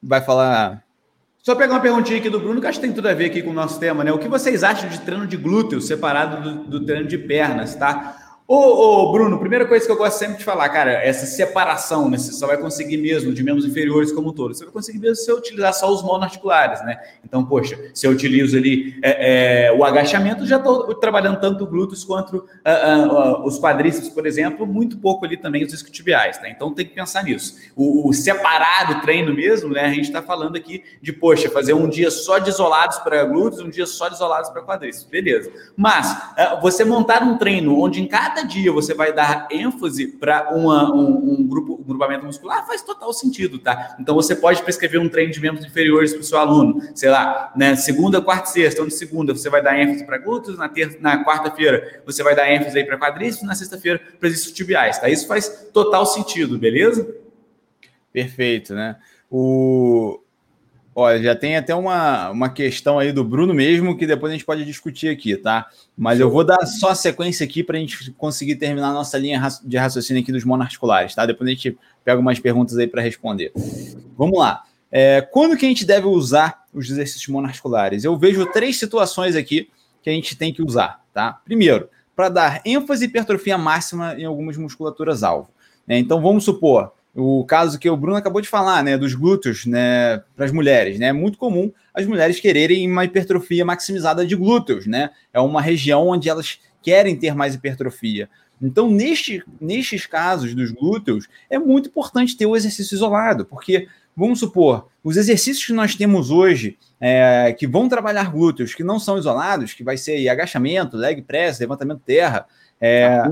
vai falar.
Só pegar uma perguntinha aqui do Bruno, que acho que tem tudo a ver aqui com o nosso tema, né? O que vocês acham de treino de glúteo separado do, do treino de pernas, tá? Ô, ô, Bruno, primeira coisa que eu gosto sempre de falar, cara, essa separação, né? Você só vai conseguir mesmo de membros inferiores como todo. Você vai conseguir mesmo se eu utilizar só os monoarticulares, né? Então, poxa, se eu utilizo ali é, é, o agachamento, já estou trabalhando tanto glúteos quanto uh, uh, uh, os quadríceps, por exemplo, muito pouco ali também os isquiotibiais, tá? Então tem que pensar nisso. O, o separar o treino mesmo, né? A gente está falando aqui de, poxa, fazer um dia só de isolados para glúteos, um dia só de isolados para quadríceps, beleza. Mas você montar um treino onde em cada cada dia você vai dar ênfase para um, um, grupo, um grupamento muscular, faz total sentido, tá? Então você pode prescrever um treino de membros inferiores para o seu aluno, sei lá, né? Segunda, quarta e sexta, onde segunda você vai dar ênfase para glúteos, na, na quarta-feira você vai dar ênfase aí para quadríceps, na sexta-feira para os tibiais, tá? Isso faz total sentido, beleza?
Perfeito, né? O, Olha, já tem até uma, uma questão aí do Bruno mesmo que depois a gente pode discutir aqui, tá? Mas eu vou dar só a sequência aqui para a gente conseguir terminar a nossa linha de raciocínio aqui dos monoarticulares, tá? Depois a gente pega umas perguntas aí para responder. Vamos lá. É, quando que a gente deve usar os exercícios monoarticulares? Eu vejo três situações aqui que a gente tem que usar, tá? Primeiro, para dar ênfase e hipertrofia máxima em algumas musculaturas alvo. Né? Então vamos supor, o caso que o Bruno acabou de falar, né, dos glúteos, né, para as mulheres, né, é muito comum as mulheres quererem uma hipertrofia maximizada de glúteos, né, é uma região onde elas querem ter mais hipertrofia. Então, neste, nestes casos dos glúteos, é muito importante ter o exercício isolado, porque, vamos supor, os exercícios que nós temos hoje, é, que vão trabalhar glúteos, que não são isolados, que vai ser agachamento, leg press, levantamento terra, é,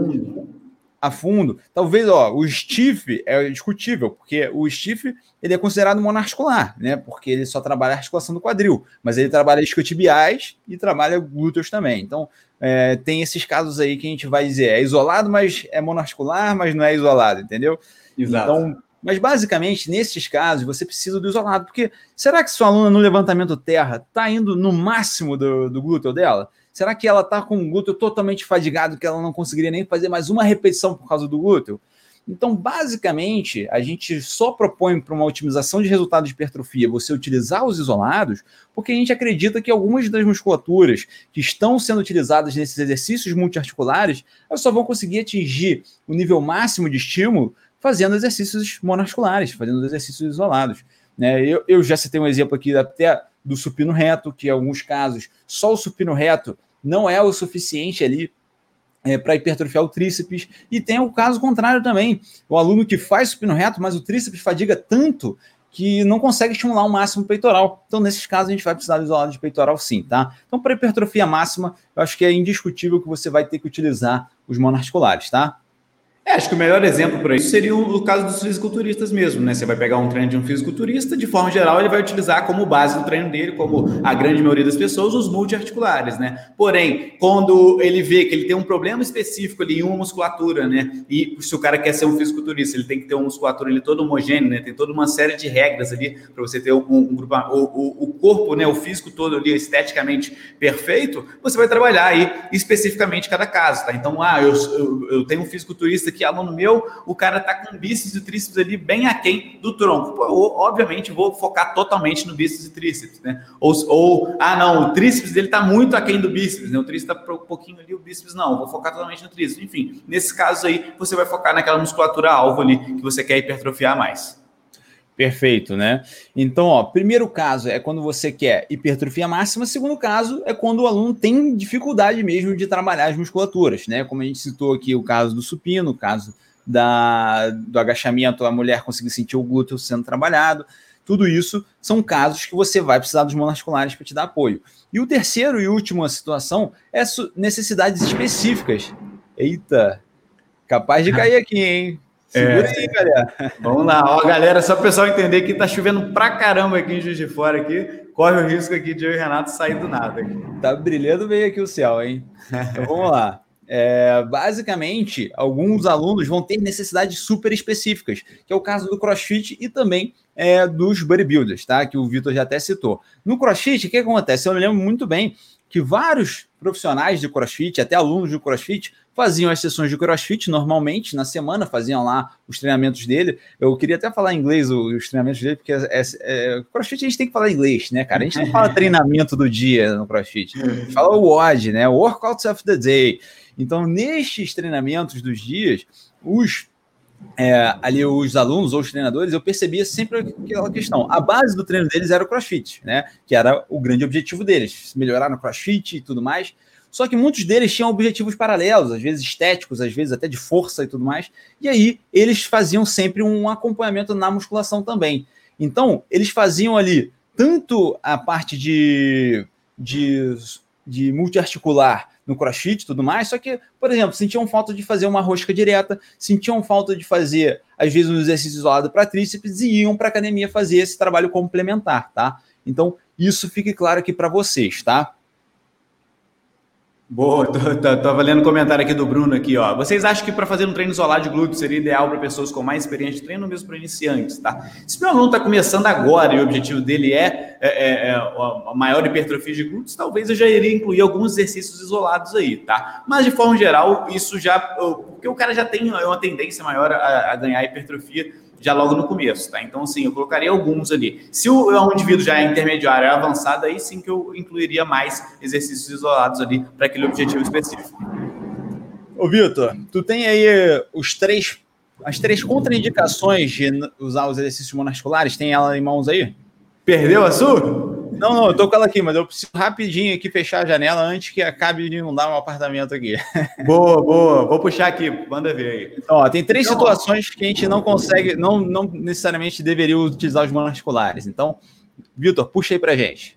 a fundo. Talvez, ó, o stiff é discutível, porque o stiff ele é considerado monarticular, né? Porque ele só trabalha a articulação do quadril, mas ele trabalha isquiotibiais e trabalha glúteos também. Então, é, tem esses casos aí que a gente vai dizer é isolado, mas é monarticular, mas não é isolado, entendeu?
Exato.
Então, Mas basicamente, nesses casos, você precisa do isolado, porque será que sua aluna no levantamento terra está indo no máximo do, do glúteo dela? Será que ela está com o glúteo totalmente fadigado, que ela não conseguiria nem fazer mais uma repetição por causa do glúteo? Então, basicamente, a gente só propõe para uma otimização de resultado de hipertrofia você utilizar os isolados, porque a gente acredita que algumas das musculaturas que estão sendo utilizadas nesses exercícios multiarticulares, elas só vão conseguir atingir o nível máximo de estímulo fazendo exercícios monoarticulares, fazendo exercícios isolados. Né? Eu, eu já citei um exemplo aqui até do supino reto, que em alguns casos só o supino reto não é o suficiente ali é, para hipertrofiar o tríceps. E tem o caso contrário também. O aluno que faz supino reto, mas o tríceps fadiga tanto que não consegue estimular o máximo peitoral. Então, nesses casos, a gente vai precisar do isolado de peitoral sim, tá? Então, para hipertrofia máxima, eu acho que é indiscutível que você vai ter que utilizar os monoarticulares, tá?
É, acho que o melhor exemplo para isso seria o, caso dos fisiculturistas mesmo, né? Você vai pegar um treino de um fisiculturista, de forma geral, ele vai utilizar como base do treino dele, como a grande maioria das pessoas, os multiarticulares, né? Porém, quando ele vê que ele tem um problema específico ali em uma musculatura, né? E se o cara quer ser um fisiculturista, ele tem que ter uma musculatura ali toda homogênea, né? Tem toda uma série de regras ali para você ter um, um grupo, o, o, o, corpo, né? O físico todo ali esteticamente perfeito, você vai trabalhar aí especificamente cada caso, tá? Então, ah, eu, eu, eu tenho um fisiculturista que aluno meu, o cara tá com bíceps e tríceps ali bem aquém do tronco. Pô, eu, obviamente, vou focar totalmente no bíceps e tríceps, né? Ou, ou ah, não, o tríceps dele tá muito aquém do bíceps, né? O tríceps tá um pouquinho ali, o bíceps não, vou focar totalmente no tríceps. Enfim, nesse caso aí, você vai focar naquela musculatura alvo ali que você quer hipertrofiar mais.
Perfeito, né? Então, ó, primeiro caso é quando você quer hipertrofia máxima, segundo caso é quando o aluno tem dificuldade mesmo de trabalhar as musculaturas, né? Como a gente citou aqui o caso do supino, o caso da, do agachamento, a mulher conseguir sentir o glúteo sendo trabalhado. Tudo isso são casos que você vai precisar dos monoarticulares para te dar apoio. E o terceiro e última situação é necessidades específicas. Eita, capaz de cair aqui, hein?
Segura é, aí, galera. Vamos lá, ó, galera, só o pessoal entender que tá chovendo pra caramba aqui em Juiz de Fora aqui. Corre o risco aqui de eu e Renato sair do nada. Aqui.
Tá brilhando bem aqui o céu, hein? Então vamos lá. É, basicamente, alguns alunos vão ter necessidades super específicas, que é o caso do CrossFit e também é, dos bodybuilders, tá? Que o Vitor já até citou. No CrossFit, o que acontece? Eu me lembro muito bem que vários profissionais de CrossFit, até alunos de CrossFit, faziam as sessões de crossfit normalmente na semana, faziam lá os treinamentos dele. Eu queria até falar em inglês os treinamentos dele, porque é, é, crossfit a gente tem que falar inglês, né, cara? A gente não fala treinamento do dia no crossfit, a gente fala o WOD, né? Workouts of the day. Então, nestes treinamentos dos dias, os é, ali os alunos ou os treinadores, eu percebia sempre aquela questão. A base do treino deles era o crossfit, né? Que era o grande objetivo deles, melhorar no crossfit e tudo mais. Só que muitos deles tinham objetivos paralelos, às vezes estéticos, às vezes até de força e tudo mais. E aí eles faziam sempre um acompanhamento na musculação também. Então, eles faziam ali tanto a parte de, de, de multiarticular no crossfit e tudo mais, só que, por exemplo, sentiam falta de fazer uma rosca direta, sentiam falta de fazer, às vezes, um exercício isolado para tríceps e iam para academia fazer esse trabalho complementar, tá? Então, isso fique claro aqui para vocês, tá?
Boa, tô lendo o comentário aqui do Bruno aqui, ó. Vocês acham que para fazer um treino isolado de glúteo seria ideal para pessoas com mais experiência de treino mesmo para iniciantes, tá? Se meu aluno está começando agora e o objetivo dele é, é, é, é a maior hipertrofia de glúteos, talvez eu já iria incluir alguns exercícios isolados aí, tá? Mas de forma geral, isso já, porque o cara já tem uma tendência maior a, a ganhar hipertrofia já logo no começo, tá? Então, assim, eu colocaria alguns ali. Se o, o indivíduo já é intermediário, é avançado, aí sim que eu incluiria mais exercícios isolados ali para aquele objetivo específico.
Ô, Vitor, tu tem aí os três, as três contraindicações de usar os exercícios monarticulares? Tem ela em mãos aí?
Perdeu a sua?
Não, não, eu tô com ela aqui, mas eu preciso rapidinho aqui fechar a janela antes que acabe de inundar um apartamento aqui.
Boa, boa. Vou puxar aqui, manda ver aí.
Então, ó, tem três então, situações que a gente não consegue, não, não necessariamente deveria utilizar os monoarticulares. Então, Vitor, puxa aí pra gente.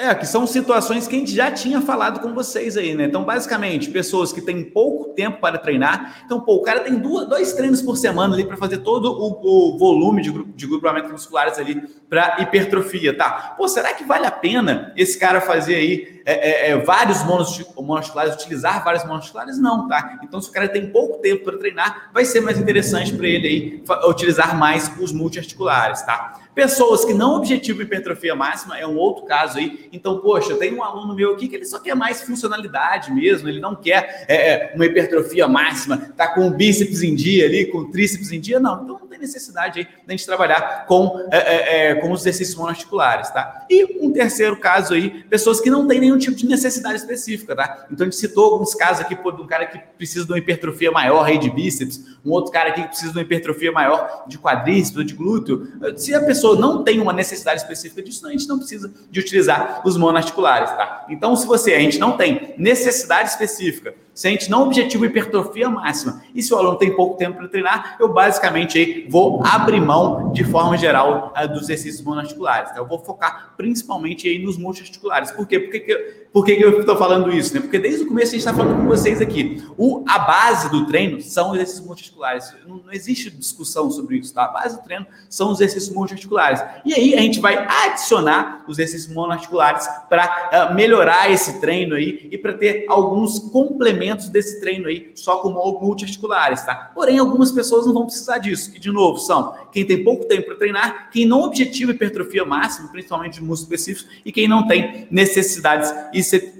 É, que são situações que a gente já tinha falado com vocês aí, né? Então, basicamente, pessoas que têm pouco tempo para treinar. Então, pô, o cara tem duas, dois treinos por semana ali para fazer todo o, o, volume de, de musculares ali para hipertrofia, tá? Pô, será que vale a pena esse cara fazer aí é, é, é vários monoarticulares, utilizar vários monoarticulares? Não, tá? Então, se o cara tem pouco tempo para treinar, vai ser mais interessante para ele aí utilizar mais os multiarticulares, tá? Pessoas que não objetivam hipertrofia máxima é um outro caso aí. Então, poxa, tenho um aluno meu aqui que ele só quer mais funcionalidade mesmo, ele não quer é, é uma hipertrofia máxima, tá com o bíceps em dia ali, com o tríceps em dia, não. Então, não tem necessidade aí da gente trabalhar com, é, é, é, com os exercícios monoarticulares, tá? E um terceiro caso aí, pessoas que não têm nenhum tipo de necessidade específica, tá? Então, a gente citou alguns casos aqui, pô, de um cara que precisa de uma hipertrofia maior aí de bíceps, um outro cara aqui que precisa de uma hipertrofia maior de quadríceps ou de glúteo. Se a pessoa pessoa não tem uma necessidade específica disso, a gente não precisa de utilizar os monoarticulares, tá? Então, se você, a gente não tem necessidade específica, se a gente não objetiva hipertrofia máxima e se o aluno tem pouco tempo para treinar, eu basicamente aí vou abrir mão de forma geral uh, dos exercícios monoarticulares. Tá? Eu vou focar principalmente aí nos multiarticulares. Por quê? Por que, que, por que, que eu estou falando isso? Né? Porque desde o começo a gente está falando com vocês aqui. O, a base do treino são os exercícios multiarticulares. Não, não existe discussão sobre isso. Tá? A base do treino são os exercícios multiarticulares. E aí a gente vai adicionar os exercícios monoarticulares para uh, melhorar esse treino aí e para ter alguns complementos desse treino aí só com multiarticulares, tá? Porém, algumas pessoas não vão precisar disso. E de novo, são quem tem pouco tempo para treinar, quem não objetiva hipertrofia máxima, principalmente de músculos específicos, e quem não tem necessidades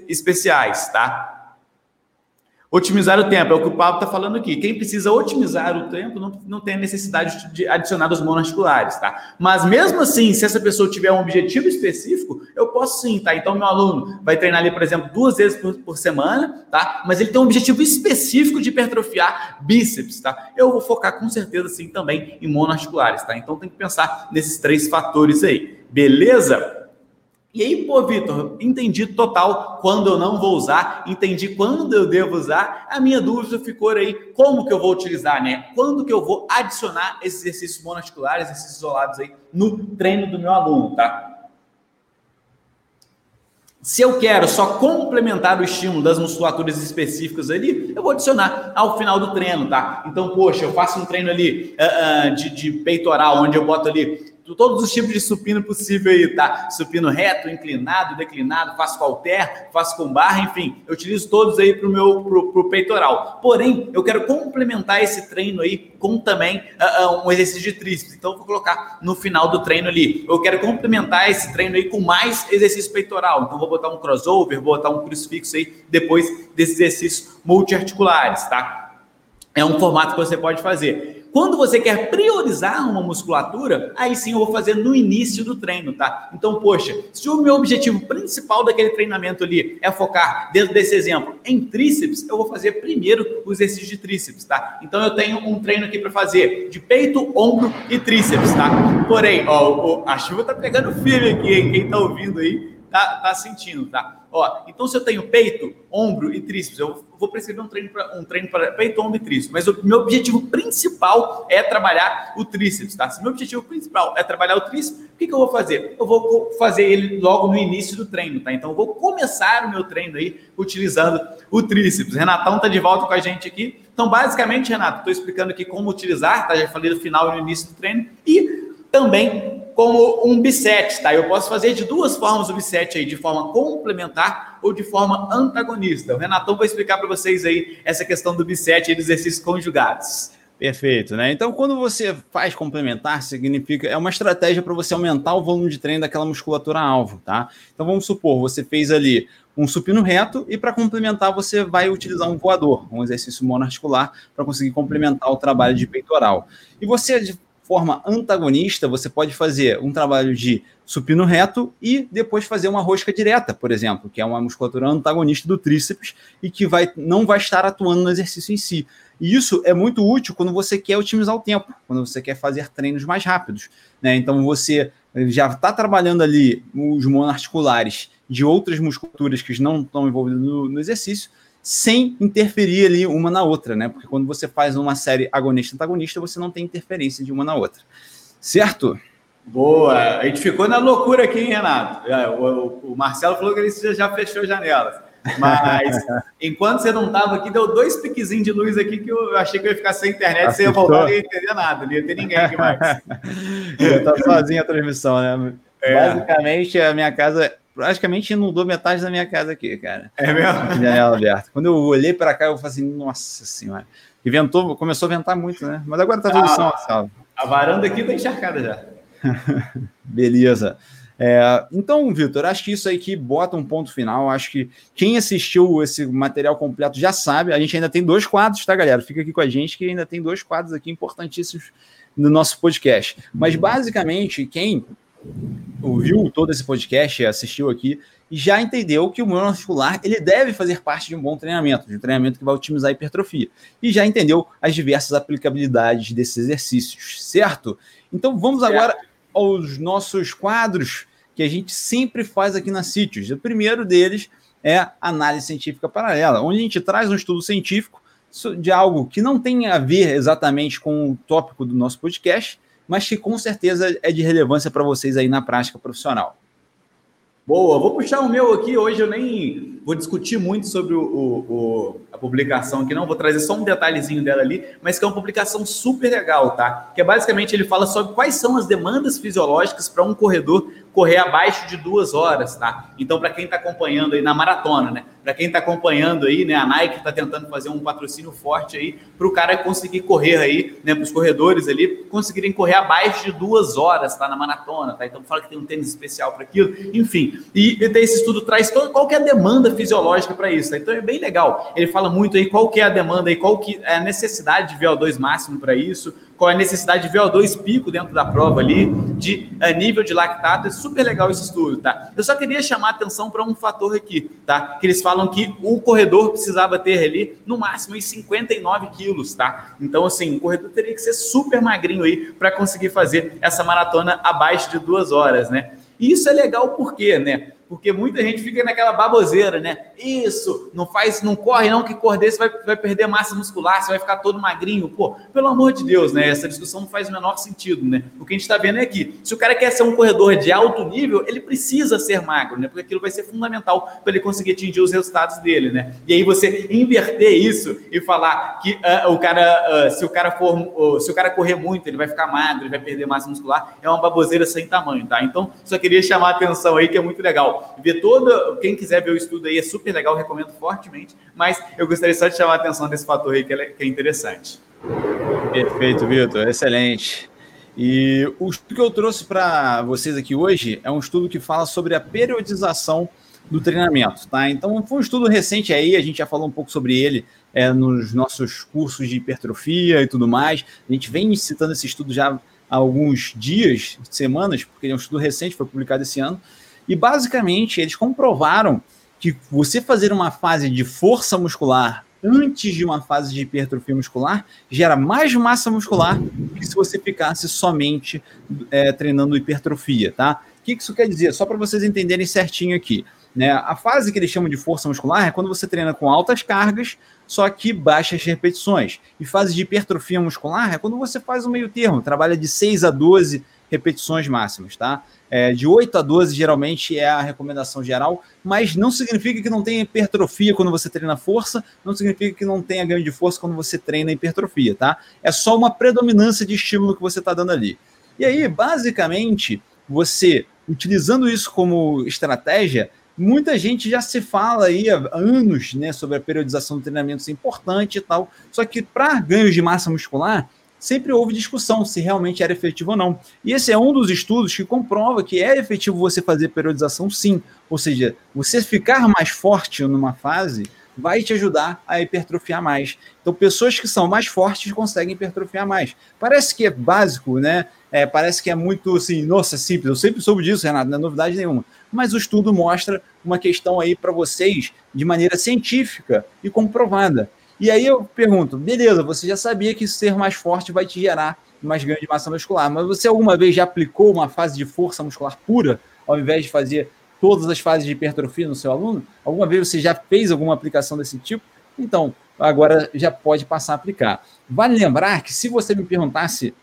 especiais, tá? Otimizar o tempo, é o que o Pablo está falando aqui. Quem precisa otimizar o tempo não, não tem necessidade de adicionar os monoarticulares, tá? Mas mesmo assim, se essa pessoa tiver um objetivo específico, eu posso sim, tá? Então, meu aluno vai treinar ali, por exemplo, duas vezes por, por semana, tá? Mas ele tem um objetivo específico de hipertrofiar bíceps, tá? Eu vou focar com certeza sim também em monoarticulares, tá? Então tem que pensar nesses três fatores aí. Beleza? E aí, pô, Vitor, entendi total quando eu não vou usar, entendi quando eu devo usar. A minha dúvida ficou aí, como que eu vou utilizar, né? Quando que eu vou adicionar esses exercícios monoarticulares, esses isolados aí, no treino do meu aluno, tá? Se eu quero só complementar o estímulo das musculaturas específicas ali, eu vou adicionar ao final do treino, tá? Então, poxa, eu faço um treino ali uh, uh, de, de peitoral, onde eu boto ali todos os tipos de supino possível aí, tá? Supino reto, inclinado, declinado, faço com halter, faço com barra, enfim, eu utilizo todos aí para o meu pro, pro peitoral. Porém, eu quero complementar esse treino aí com também uh, um exercício de tríceps. Então, eu vou colocar no final do treino ali. Eu quero complementar esse treino aí com mais exercício peitoral. Então, vou botar um crossover, vou botar um crucifixo aí depois desses exercícios multiarticulares, tá? É um formato que você pode fazer. Quando você quer priorizar uma musculatura, aí sim eu vou fazer no início do treino, tá? Então, poxa, se o meu objetivo principal daquele treinamento ali é focar, dentro desse exemplo, em tríceps, eu vou fazer primeiro o exercício de tríceps, tá? Então, eu tenho um treino aqui para fazer de peito, ombro e tríceps, tá? Porém, ó, a chuva tá pegando firme aqui, hein? Quem tá ouvindo aí tá, tá sentindo, tá? Ó, então se eu tenho peito, ombro e tríceps, eu vou prescrever um treino para um treino para peito, ombro e tríceps, mas o meu objetivo principal é trabalhar o tríceps, tá? Se meu objetivo principal é trabalhar o tríceps, o que, que eu vou fazer? Eu vou fazer ele logo no início do treino, tá? Então eu vou começar o meu treino aí utilizando o tríceps. Renatão tá de volta com a gente aqui. Então, basicamente, Renato, estou explicando aqui como utilizar, tá? Já falei no final e no início do treino e também como um bisete, tá? Eu posso fazer de duas formas o bisete aí, de forma complementar ou de forma antagonista. O Renatão vai explicar para vocês aí essa questão do bisete e dos exercícios conjugados.
Perfeito, né? Então, quando você faz complementar, significa é uma estratégia para você aumentar o volume de treino daquela musculatura alvo, tá? Então, vamos supor, você fez ali um supino reto e para complementar você vai utilizar um voador, um exercício monoarticular para conseguir complementar o trabalho de peitoral. E você forma antagonista, você pode fazer um trabalho de supino reto e depois fazer uma rosca direta, por exemplo, que é uma musculatura antagonista do tríceps e que vai, não vai estar atuando no exercício em si. E isso é muito útil quando você quer otimizar o tempo, quando você quer fazer treinos mais rápidos. Né? Então você já está trabalhando ali os monoarticulares de outras musculaturas que não estão envolvidas no, no exercício, sem interferir ali uma na outra, né? Porque quando você faz uma série agonista-antagonista, você não tem interferência de uma na outra. Certo?
Boa! A gente ficou na loucura aqui, hein, Renato? É, o, Marcelo falou que ele já fechou janelas. Mas enquanto você não estava aqui, deu dois piquezinhos de luz aqui que eu achei que eu ia ficar sem internet, Assistou. você ia voltar e ia entender nada, não ia ter ninguém aqui mais.
eu sozinho a transmissão, né? É. Basicamente, a minha casa praticamente inundou metade da minha casa aqui, cara.
É mesmo?
Janela aberta. Quando eu olhei para cá, eu falei assim, nossa senhora. E ventou, começou a ventar muito, né? Mas agora tá tudo ah,
salvo. A varanda aqui tá encharcada já.
Beleza. É, então, Vitor, acho que isso aí que bota um ponto final. Acho que quem assistiu esse material completo já sabe. A gente ainda tem dois quadros, tá, galera? Fica aqui com a gente que ainda tem dois quadros aqui importantíssimos no nosso podcast. Mas basicamente, quem ouviu todo esse podcast, assistiu aqui, já entendeu que o muscular ele deve fazer parte de um bom treinamento, de um treinamento que vai otimizar a hipertrofia. E já entendeu as diversas aplicabilidades desses exercícios, certo? Então vamos certo. agora aos nossos quadros que a gente sempre faz aqui na Sítios. O primeiro deles é análise científica paralela, onde a gente traz um estudo científico de algo que não tem a ver exatamente com o tópico do nosso podcast, mas que com certeza é de relevância para vocês aí na prática profissional.
Boa, vou puxar o meu aqui. Hoje eu nem vou discutir muito sobre o, o, a publicação aqui, não. Vou trazer só um detalhezinho dela ali, mas que é uma publicação super legal, tá? Que é basicamente ele fala sobre quais são as demandas fisiológicas para um corredor correr abaixo de duas horas, tá? Então, para quem está acompanhando aí na maratona, né? Para quem está acompanhando aí, né? A Nike está tentando fazer um patrocínio forte aí para o cara conseguir correr aí, né? Para os corredores ali conseguirem correr abaixo de duas horas, tá? Na maratona, tá? Então, fala que tem um tênis especial para aquilo, enfim. E, e esse estudo traz todo, qual que é a demanda fisiológica para isso, tá? Então, é bem legal. Ele fala muito aí qual que é a demanda aí, qual que é a necessidade de VO2 máximo para isso, qual é a necessidade de VO2 pico dentro da prova ali, de uh, nível de lactato. É super legal esse estudo, tá? Eu só queria chamar atenção para um fator aqui, tá? Que eles falam que o corredor precisava ter ali, no máximo, em 59 quilos, tá? Então, assim, o corredor teria que ser super magrinho aí para conseguir fazer essa maratona abaixo de duas horas, né? E isso é legal porque, né? Porque muita gente fica naquela baboseira, né? Isso, não faz, não corre não, que correr você vai, vai perder massa muscular, você vai ficar todo magrinho. Pô, pelo amor de Deus, né? Essa discussão não faz o menor sentido, né? O que a gente está vendo é que se o cara quer ser um corredor de alto nível, ele precisa ser magro, né? Porque aquilo vai ser fundamental para ele conseguir atingir os resultados dele, né? E aí você inverter isso e falar que uh, o cara, uh, se o cara for, uh, se o cara correr muito, ele vai ficar magro, ele vai perder massa muscular, é uma baboseira sem tamanho, tá? Então, só queria chamar a atenção aí que é muito legal ver toda. Quem quiser ver o estudo aí é super legal, recomendo fortemente. Mas eu gostaria só de chamar a atenção desse fator aí que é, que é interessante.
Perfeito, Vitor, excelente. E o estudo que eu trouxe para vocês aqui hoje é um estudo que fala sobre a periodização do treinamento, tá? Então foi um estudo recente aí, a gente já falou um pouco sobre ele é, nos nossos cursos de hipertrofia e tudo mais. A gente vem citando esse estudo já há alguns dias, semanas, porque é um estudo recente, foi publicado esse ano. E basicamente eles comprovaram que você fazer uma fase de força muscular antes de uma fase de hipertrofia muscular gera mais massa muscular que se você ficasse somente é, treinando hipertrofia, tá? O que isso quer dizer? Só para vocês entenderem certinho aqui. Né? A fase que eles chamam de força muscular é quando você treina com altas cargas, só que baixas repetições. E fase de hipertrofia muscular é quando você faz o meio termo, trabalha de 6 a 12 repetições máximas, tá? É, de 8 a 12 geralmente é a recomendação geral, mas não significa que não tenha hipertrofia quando você treina força, não significa que não tenha ganho de força quando você treina hipertrofia, tá? É só uma predominância de estímulo que você está dando ali. E aí, basicamente, você utilizando isso como estratégia, muita gente já se fala aí há anos né, sobre a periodização do treinamento ser importante e tal. Só que para ganhos de massa muscular, sempre houve discussão se realmente era efetivo ou não. E esse é um dos estudos que comprova que é efetivo você fazer periodização sim. Ou seja, você ficar mais forte numa fase vai te ajudar a hipertrofiar mais. Então, pessoas que são mais fortes conseguem hipertrofiar mais. Parece que é básico, né? É, parece que é muito assim, nossa, simples. Eu sempre soube disso, Renato, não é novidade nenhuma. Mas o estudo mostra uma questão aí para vocês de maneira científica e comprovada. E aí eu pergunto, beleza, você já sabia que ser mais forte vai te gerar mais ganho de massa muscular, mas você alguma vez já aplicou uma fase de força muscular pura, ao invés de fazer todas as fases de hipertrofia no seu aluno? Alguma vez você já fez alguma aplicação desse tipo? Então, agora já pode passar a aplicar. Vale lembrar que se você me perguntasse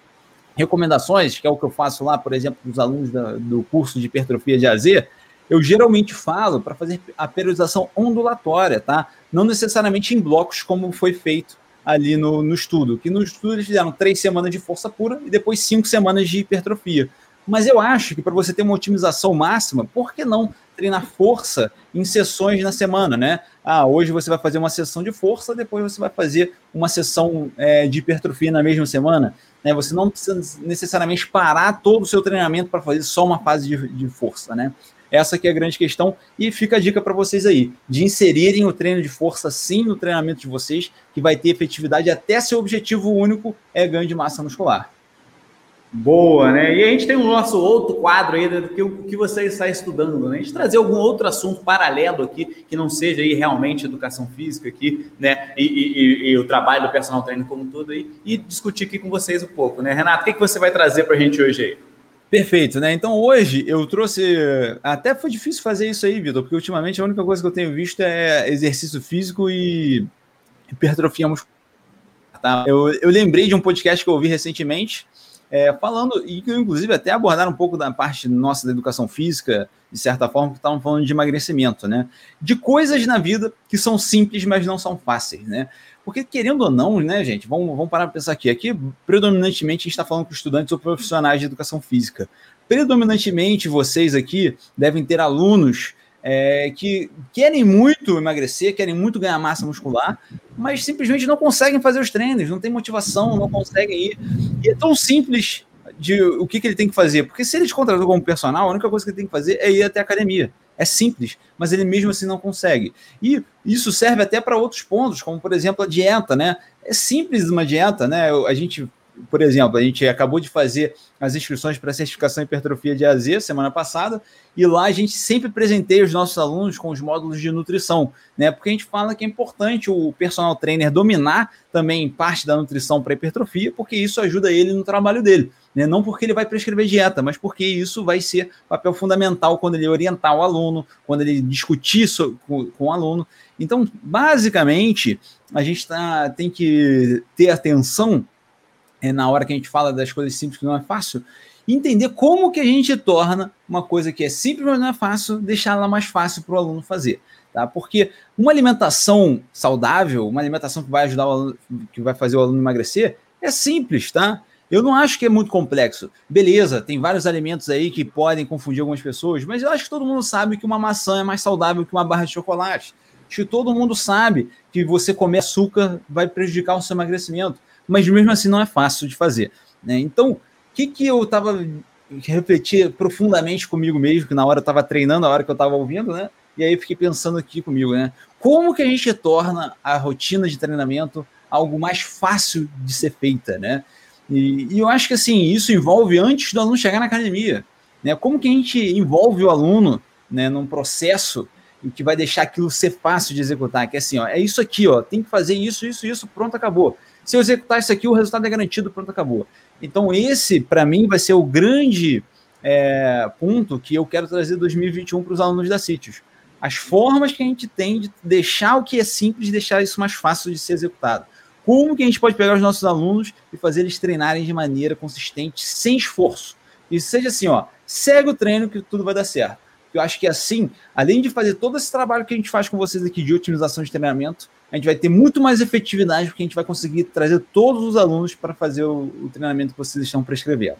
recomendações, que é o que eu faço lá, por exemplo, para os alunos do curso de hipertrofia de AZ, eu geralmente falo para fazer a periodização ondulatória, tá? Não necessariamente em blocos, como foi feito ali no, no estudo. Que no estudo eles fizeram três semanas de força pura e depois cinco semanas de hipertrofia. Mas eu acho que para você ter uma otimização máxima, por que não treinar força em sessões na semana, né? Ah, hoje você vai fazer uma sessão de força, depois você vai fazer uma sessão é, de hipertrofia na mesma semana. Né? Você não precisa necessariamente parar todo o seu treinamento para fazer só uma fase de, de força, né? Essa que é a grande questão e fica a dica para vocês aí, de inserirem o treino de força sim no treinamento de vocês, que vai ter efetividade até seu objetivo único é ganho de massa muscular.
Boa, né? E a gente tem o nosso outro quadro aí do que que você está estudando, né? A gente trazer algum outro assunto paralelo aqui, que não seja aí realmente educação física aqui, né? E, e, e o trabalho do personal trainer como um todo aí, e discutir aqui com vocês um pouco, né? Renato, o que, que você vai trazer para a gente hoje aí?
Perfeito, né? Então hoje eu trouxe. Até foi difícil fazer isso aí, Vitor, porque ultimamente a única coisa que eu tenho visto é exercício físico e hipertrofia muscular. Tá? Eu, eu lembrei de um podcast que eu ouvi recentemente é, falando, e que inclusive até abordaram um pouco da parte nossa da educação física, de certa forma, que estavam falando de emagrecimento, né? De coisas na vida que são simples, mas não são fáceis, né? Porque, querendo ou não, né, gente, vamos, vamos parar para pensar aqui. Aqui, predominantemente, a gente está falando com estudantes ou profissionais de educação física. Predominantemente, vocês aqui devem ter alunos é, que querem muito emagrecer, querem muito ganhar massa muscular, mas simplesmente não conseguem fazer os treinos, não tem motivação, não conseguem ir. E é tão simples de o que, que ele tem que fazer, porque se ele te contratou como personal, a única coisa que ele tem que fazer é ir até a academia. É simples, mas ele mesmo assim não consegue. E isso serve até para outros pontos, como por exemplo a dieta, né? É simples uma dieta, né? A gente por exemplo, a gente acabou de fazer as inscrições para certificação hipertrofia de AZ semana passada, e lá a gente sempre presenteia os nossos alunos com os módulos de nutrição, né? Porque a gente fala que é importante o personal trainer dominar também parte da nutrição para hipertrofia, porque isso ajuda ele no trabalho dele, né? Não porque ele vai prescrever dieta, mas porque isso vai ser papel fundamental quando ele orientar o aluno, quando ele discutir isso com, com o aluno. Então, basicamente, a gente tá, tem que ter atenção é, na hora que a gente fala das coisas simples que não é fácil, entender como que a gente torna uma coisa que é simples, mas não é fácil, deixar ela mais fácil para o aluno fazer. Tá? Porque uma alimentação saudável, uma alimentação que vai ajudar o aluno, que vai fazer o aluno emagrecer, é simples, tá? Eu não acho que é muito complexo. Beleza, tem vários alimentos aí que podem confundir algumas pessoas, mas eu acho que todo mundo sabe que uma maçã é mais saudável que uma barra de chocolate. Acho que todo mundo sabe que você comer açúcar vai prejudicar o seu emagrecimento mas mesmo assim não é fácil de fazer. Né? Então, o que, que eu estava refletir profundamente comigo mesmo, que na hora eu estava treinando, a hora que eu estava ouvindo, né? E aí fiquei pensando aqui comigo, né? Como que a gente torna a rotina de treinamento algo mais fácil de ser feita, né? E, e, eu acho que assim, isso envolve antes do aluno chegar na academia. Né? Como que a gente envolve o aluno né, num processo que vai deixar aquilo ser fácil de executar? Que é assim, ó, é isso aqui, ó, tem que fazer isso, isso, isso, pronto, acabou. Se eu executar isso aqui, o resultado é garantido, pronto, acabou. Então, esse, para mim, vai ser o grande é, ponto que eu quero trazer 2021 para os alunos da Sítios. As formas que a gente tem de deixar o que é simples, deixar isso mais fácil de ser executado. Como que a gente pode pegar os nossos alunos e fazer eles treinarem de maneira consistente, sem esforço. E seja assim, ó, segue o treino que tudo vai dar certo. Eu acho que assim, além de fazer todo esse trabalho que a gente faz com vocês aqui de otimização de treinamento, a gente vai ter muito mais efetividade, porque a gente vai conseguir trazer todos os alunos para fazer o, o treinamento que vocês estão prescrevendo.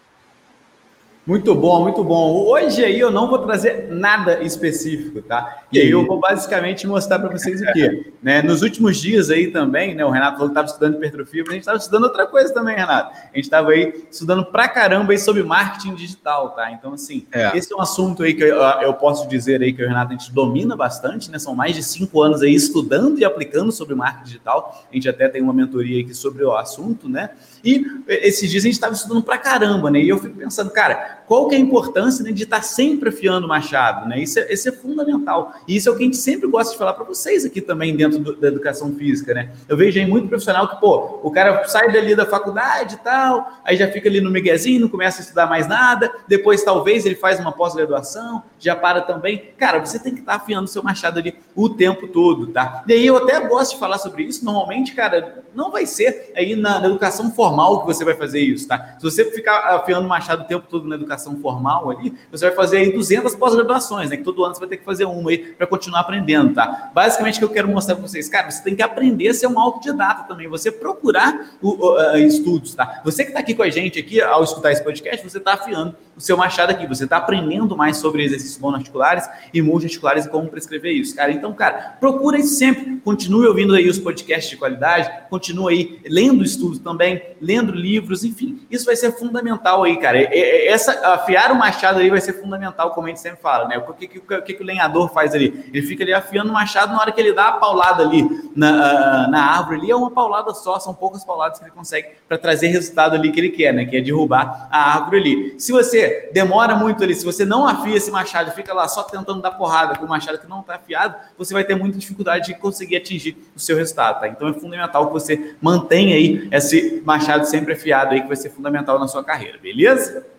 Muito bom, muito bom. Hoje aí eu não vou trazer nada específico, tá? E aí eu vou basicamente mostrar para vocês aqui. Né? Nos últimos dias aí também, né? O Renato falou que estava estudando hipertrofia, mas a gente estava estudando outra coisa também, Renato. A gente estava aí estudando pra caramba aí sobre marketing digital, tá? Então, assim, é. esse é um assunto aí que eu, eu posso dizer aí que o Renato a gente domina bastante, né? São mais de cinco anos aí estudando e aplicando sobre marketing digital. A gente até tem uma mentoria aqui sobre o assunto, né? E esses dias a gente estava estudando pra caramba, né? E eu fico pensando, cara, qual que é a importância né, de estar sempre afiando o machado, né? Isso é, isso é fundamental. E isso é o que a gente sempre gosta de falar para vocês aqui também dentro do, da educação física, né? Eu vejo aí muito profissional que, pô, o cara sai dali da faculdade e tal, aí já fica ali no miguezinho, não começa a estudar mais nada, depois talvez ele faz uma pós-graduação, já para também. Cara, você tem que estar afiando o seu machado ali o tempo todo, tá? E aí eu até gosto de falar sobre isso, normalmente, cara, não vai ser aí na, na educação formal que você vai fazer isso, tá? Se você ficar afiando o machado o tempo todo na educação educação formal ali, você vai fazer aí 200 pós-graduações, né? Que todo ano você vai ter que fazer uma aí para continuar aprendendo, tá? Basicamente, o que eu quero mostrar para vocês, cara, você tem que aprender a ser um autodidata também, você procurar o, uh, estudos, tá? Você que está aqui com a gente aqui, ao escutar esse podcast, você está afiando o seu machado aqui, você está aprendendo mais sobre exercícios monoarticulares e multiarticulares e como prescrever isso, cara. Então, cara, procura isso sempre, continue ouvindo aí os podcasts de qualidade, continue aí lendo estudos também, lendo livros, enfim, isso vai ser fundamental aí, cara. Essa, afiar o machado aí vai ser fundamental, como a gente sempre fala, né? O que, que, que, que o lenhador faz ali? Ele fica ali afiando o machado na hora que ele dá a paulada ali na, na árvore ali, é uma paulada só, são poucas pauladas que ele consegue para trazer resultado ali que ele quer, né? Que é derrubar a árvore ali. Se você demora muito ali, se você não afia esse machado, fica lá só tentando dar porrada com o machado que não está afiado, você vai ter muita dificuldade de conseguir atingir o seu resultado, tá? Então é fundamental que você mantenha aí esse machado sempre afiado aí, que vai ser fundamental na sua carreira, beleza?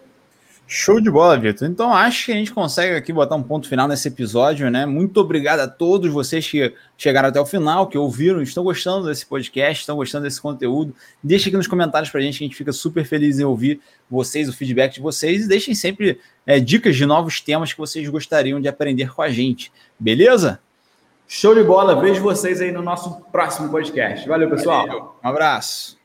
Show de bola, Vitor. Então acho que a gente consegue aqui botar um ponto final nesse episódio, né? Muito obrigado a todos vocês que chegaram até o final, que ouviram, estão gostando desse podcast, estão gostando desse conteúdo. Deixe aqui nos comentários para a gente, que a gente fica super feliz em ouvir vocês, o feedback de vocês, e deixem sempre é, dicas de novos temas que vocês gostariam de aprender com a gente. Beleza?
Show de bola. Vejo vocês aí no nosso próximo podcast. Valeu, pessoal. Valeu.
Um abraço.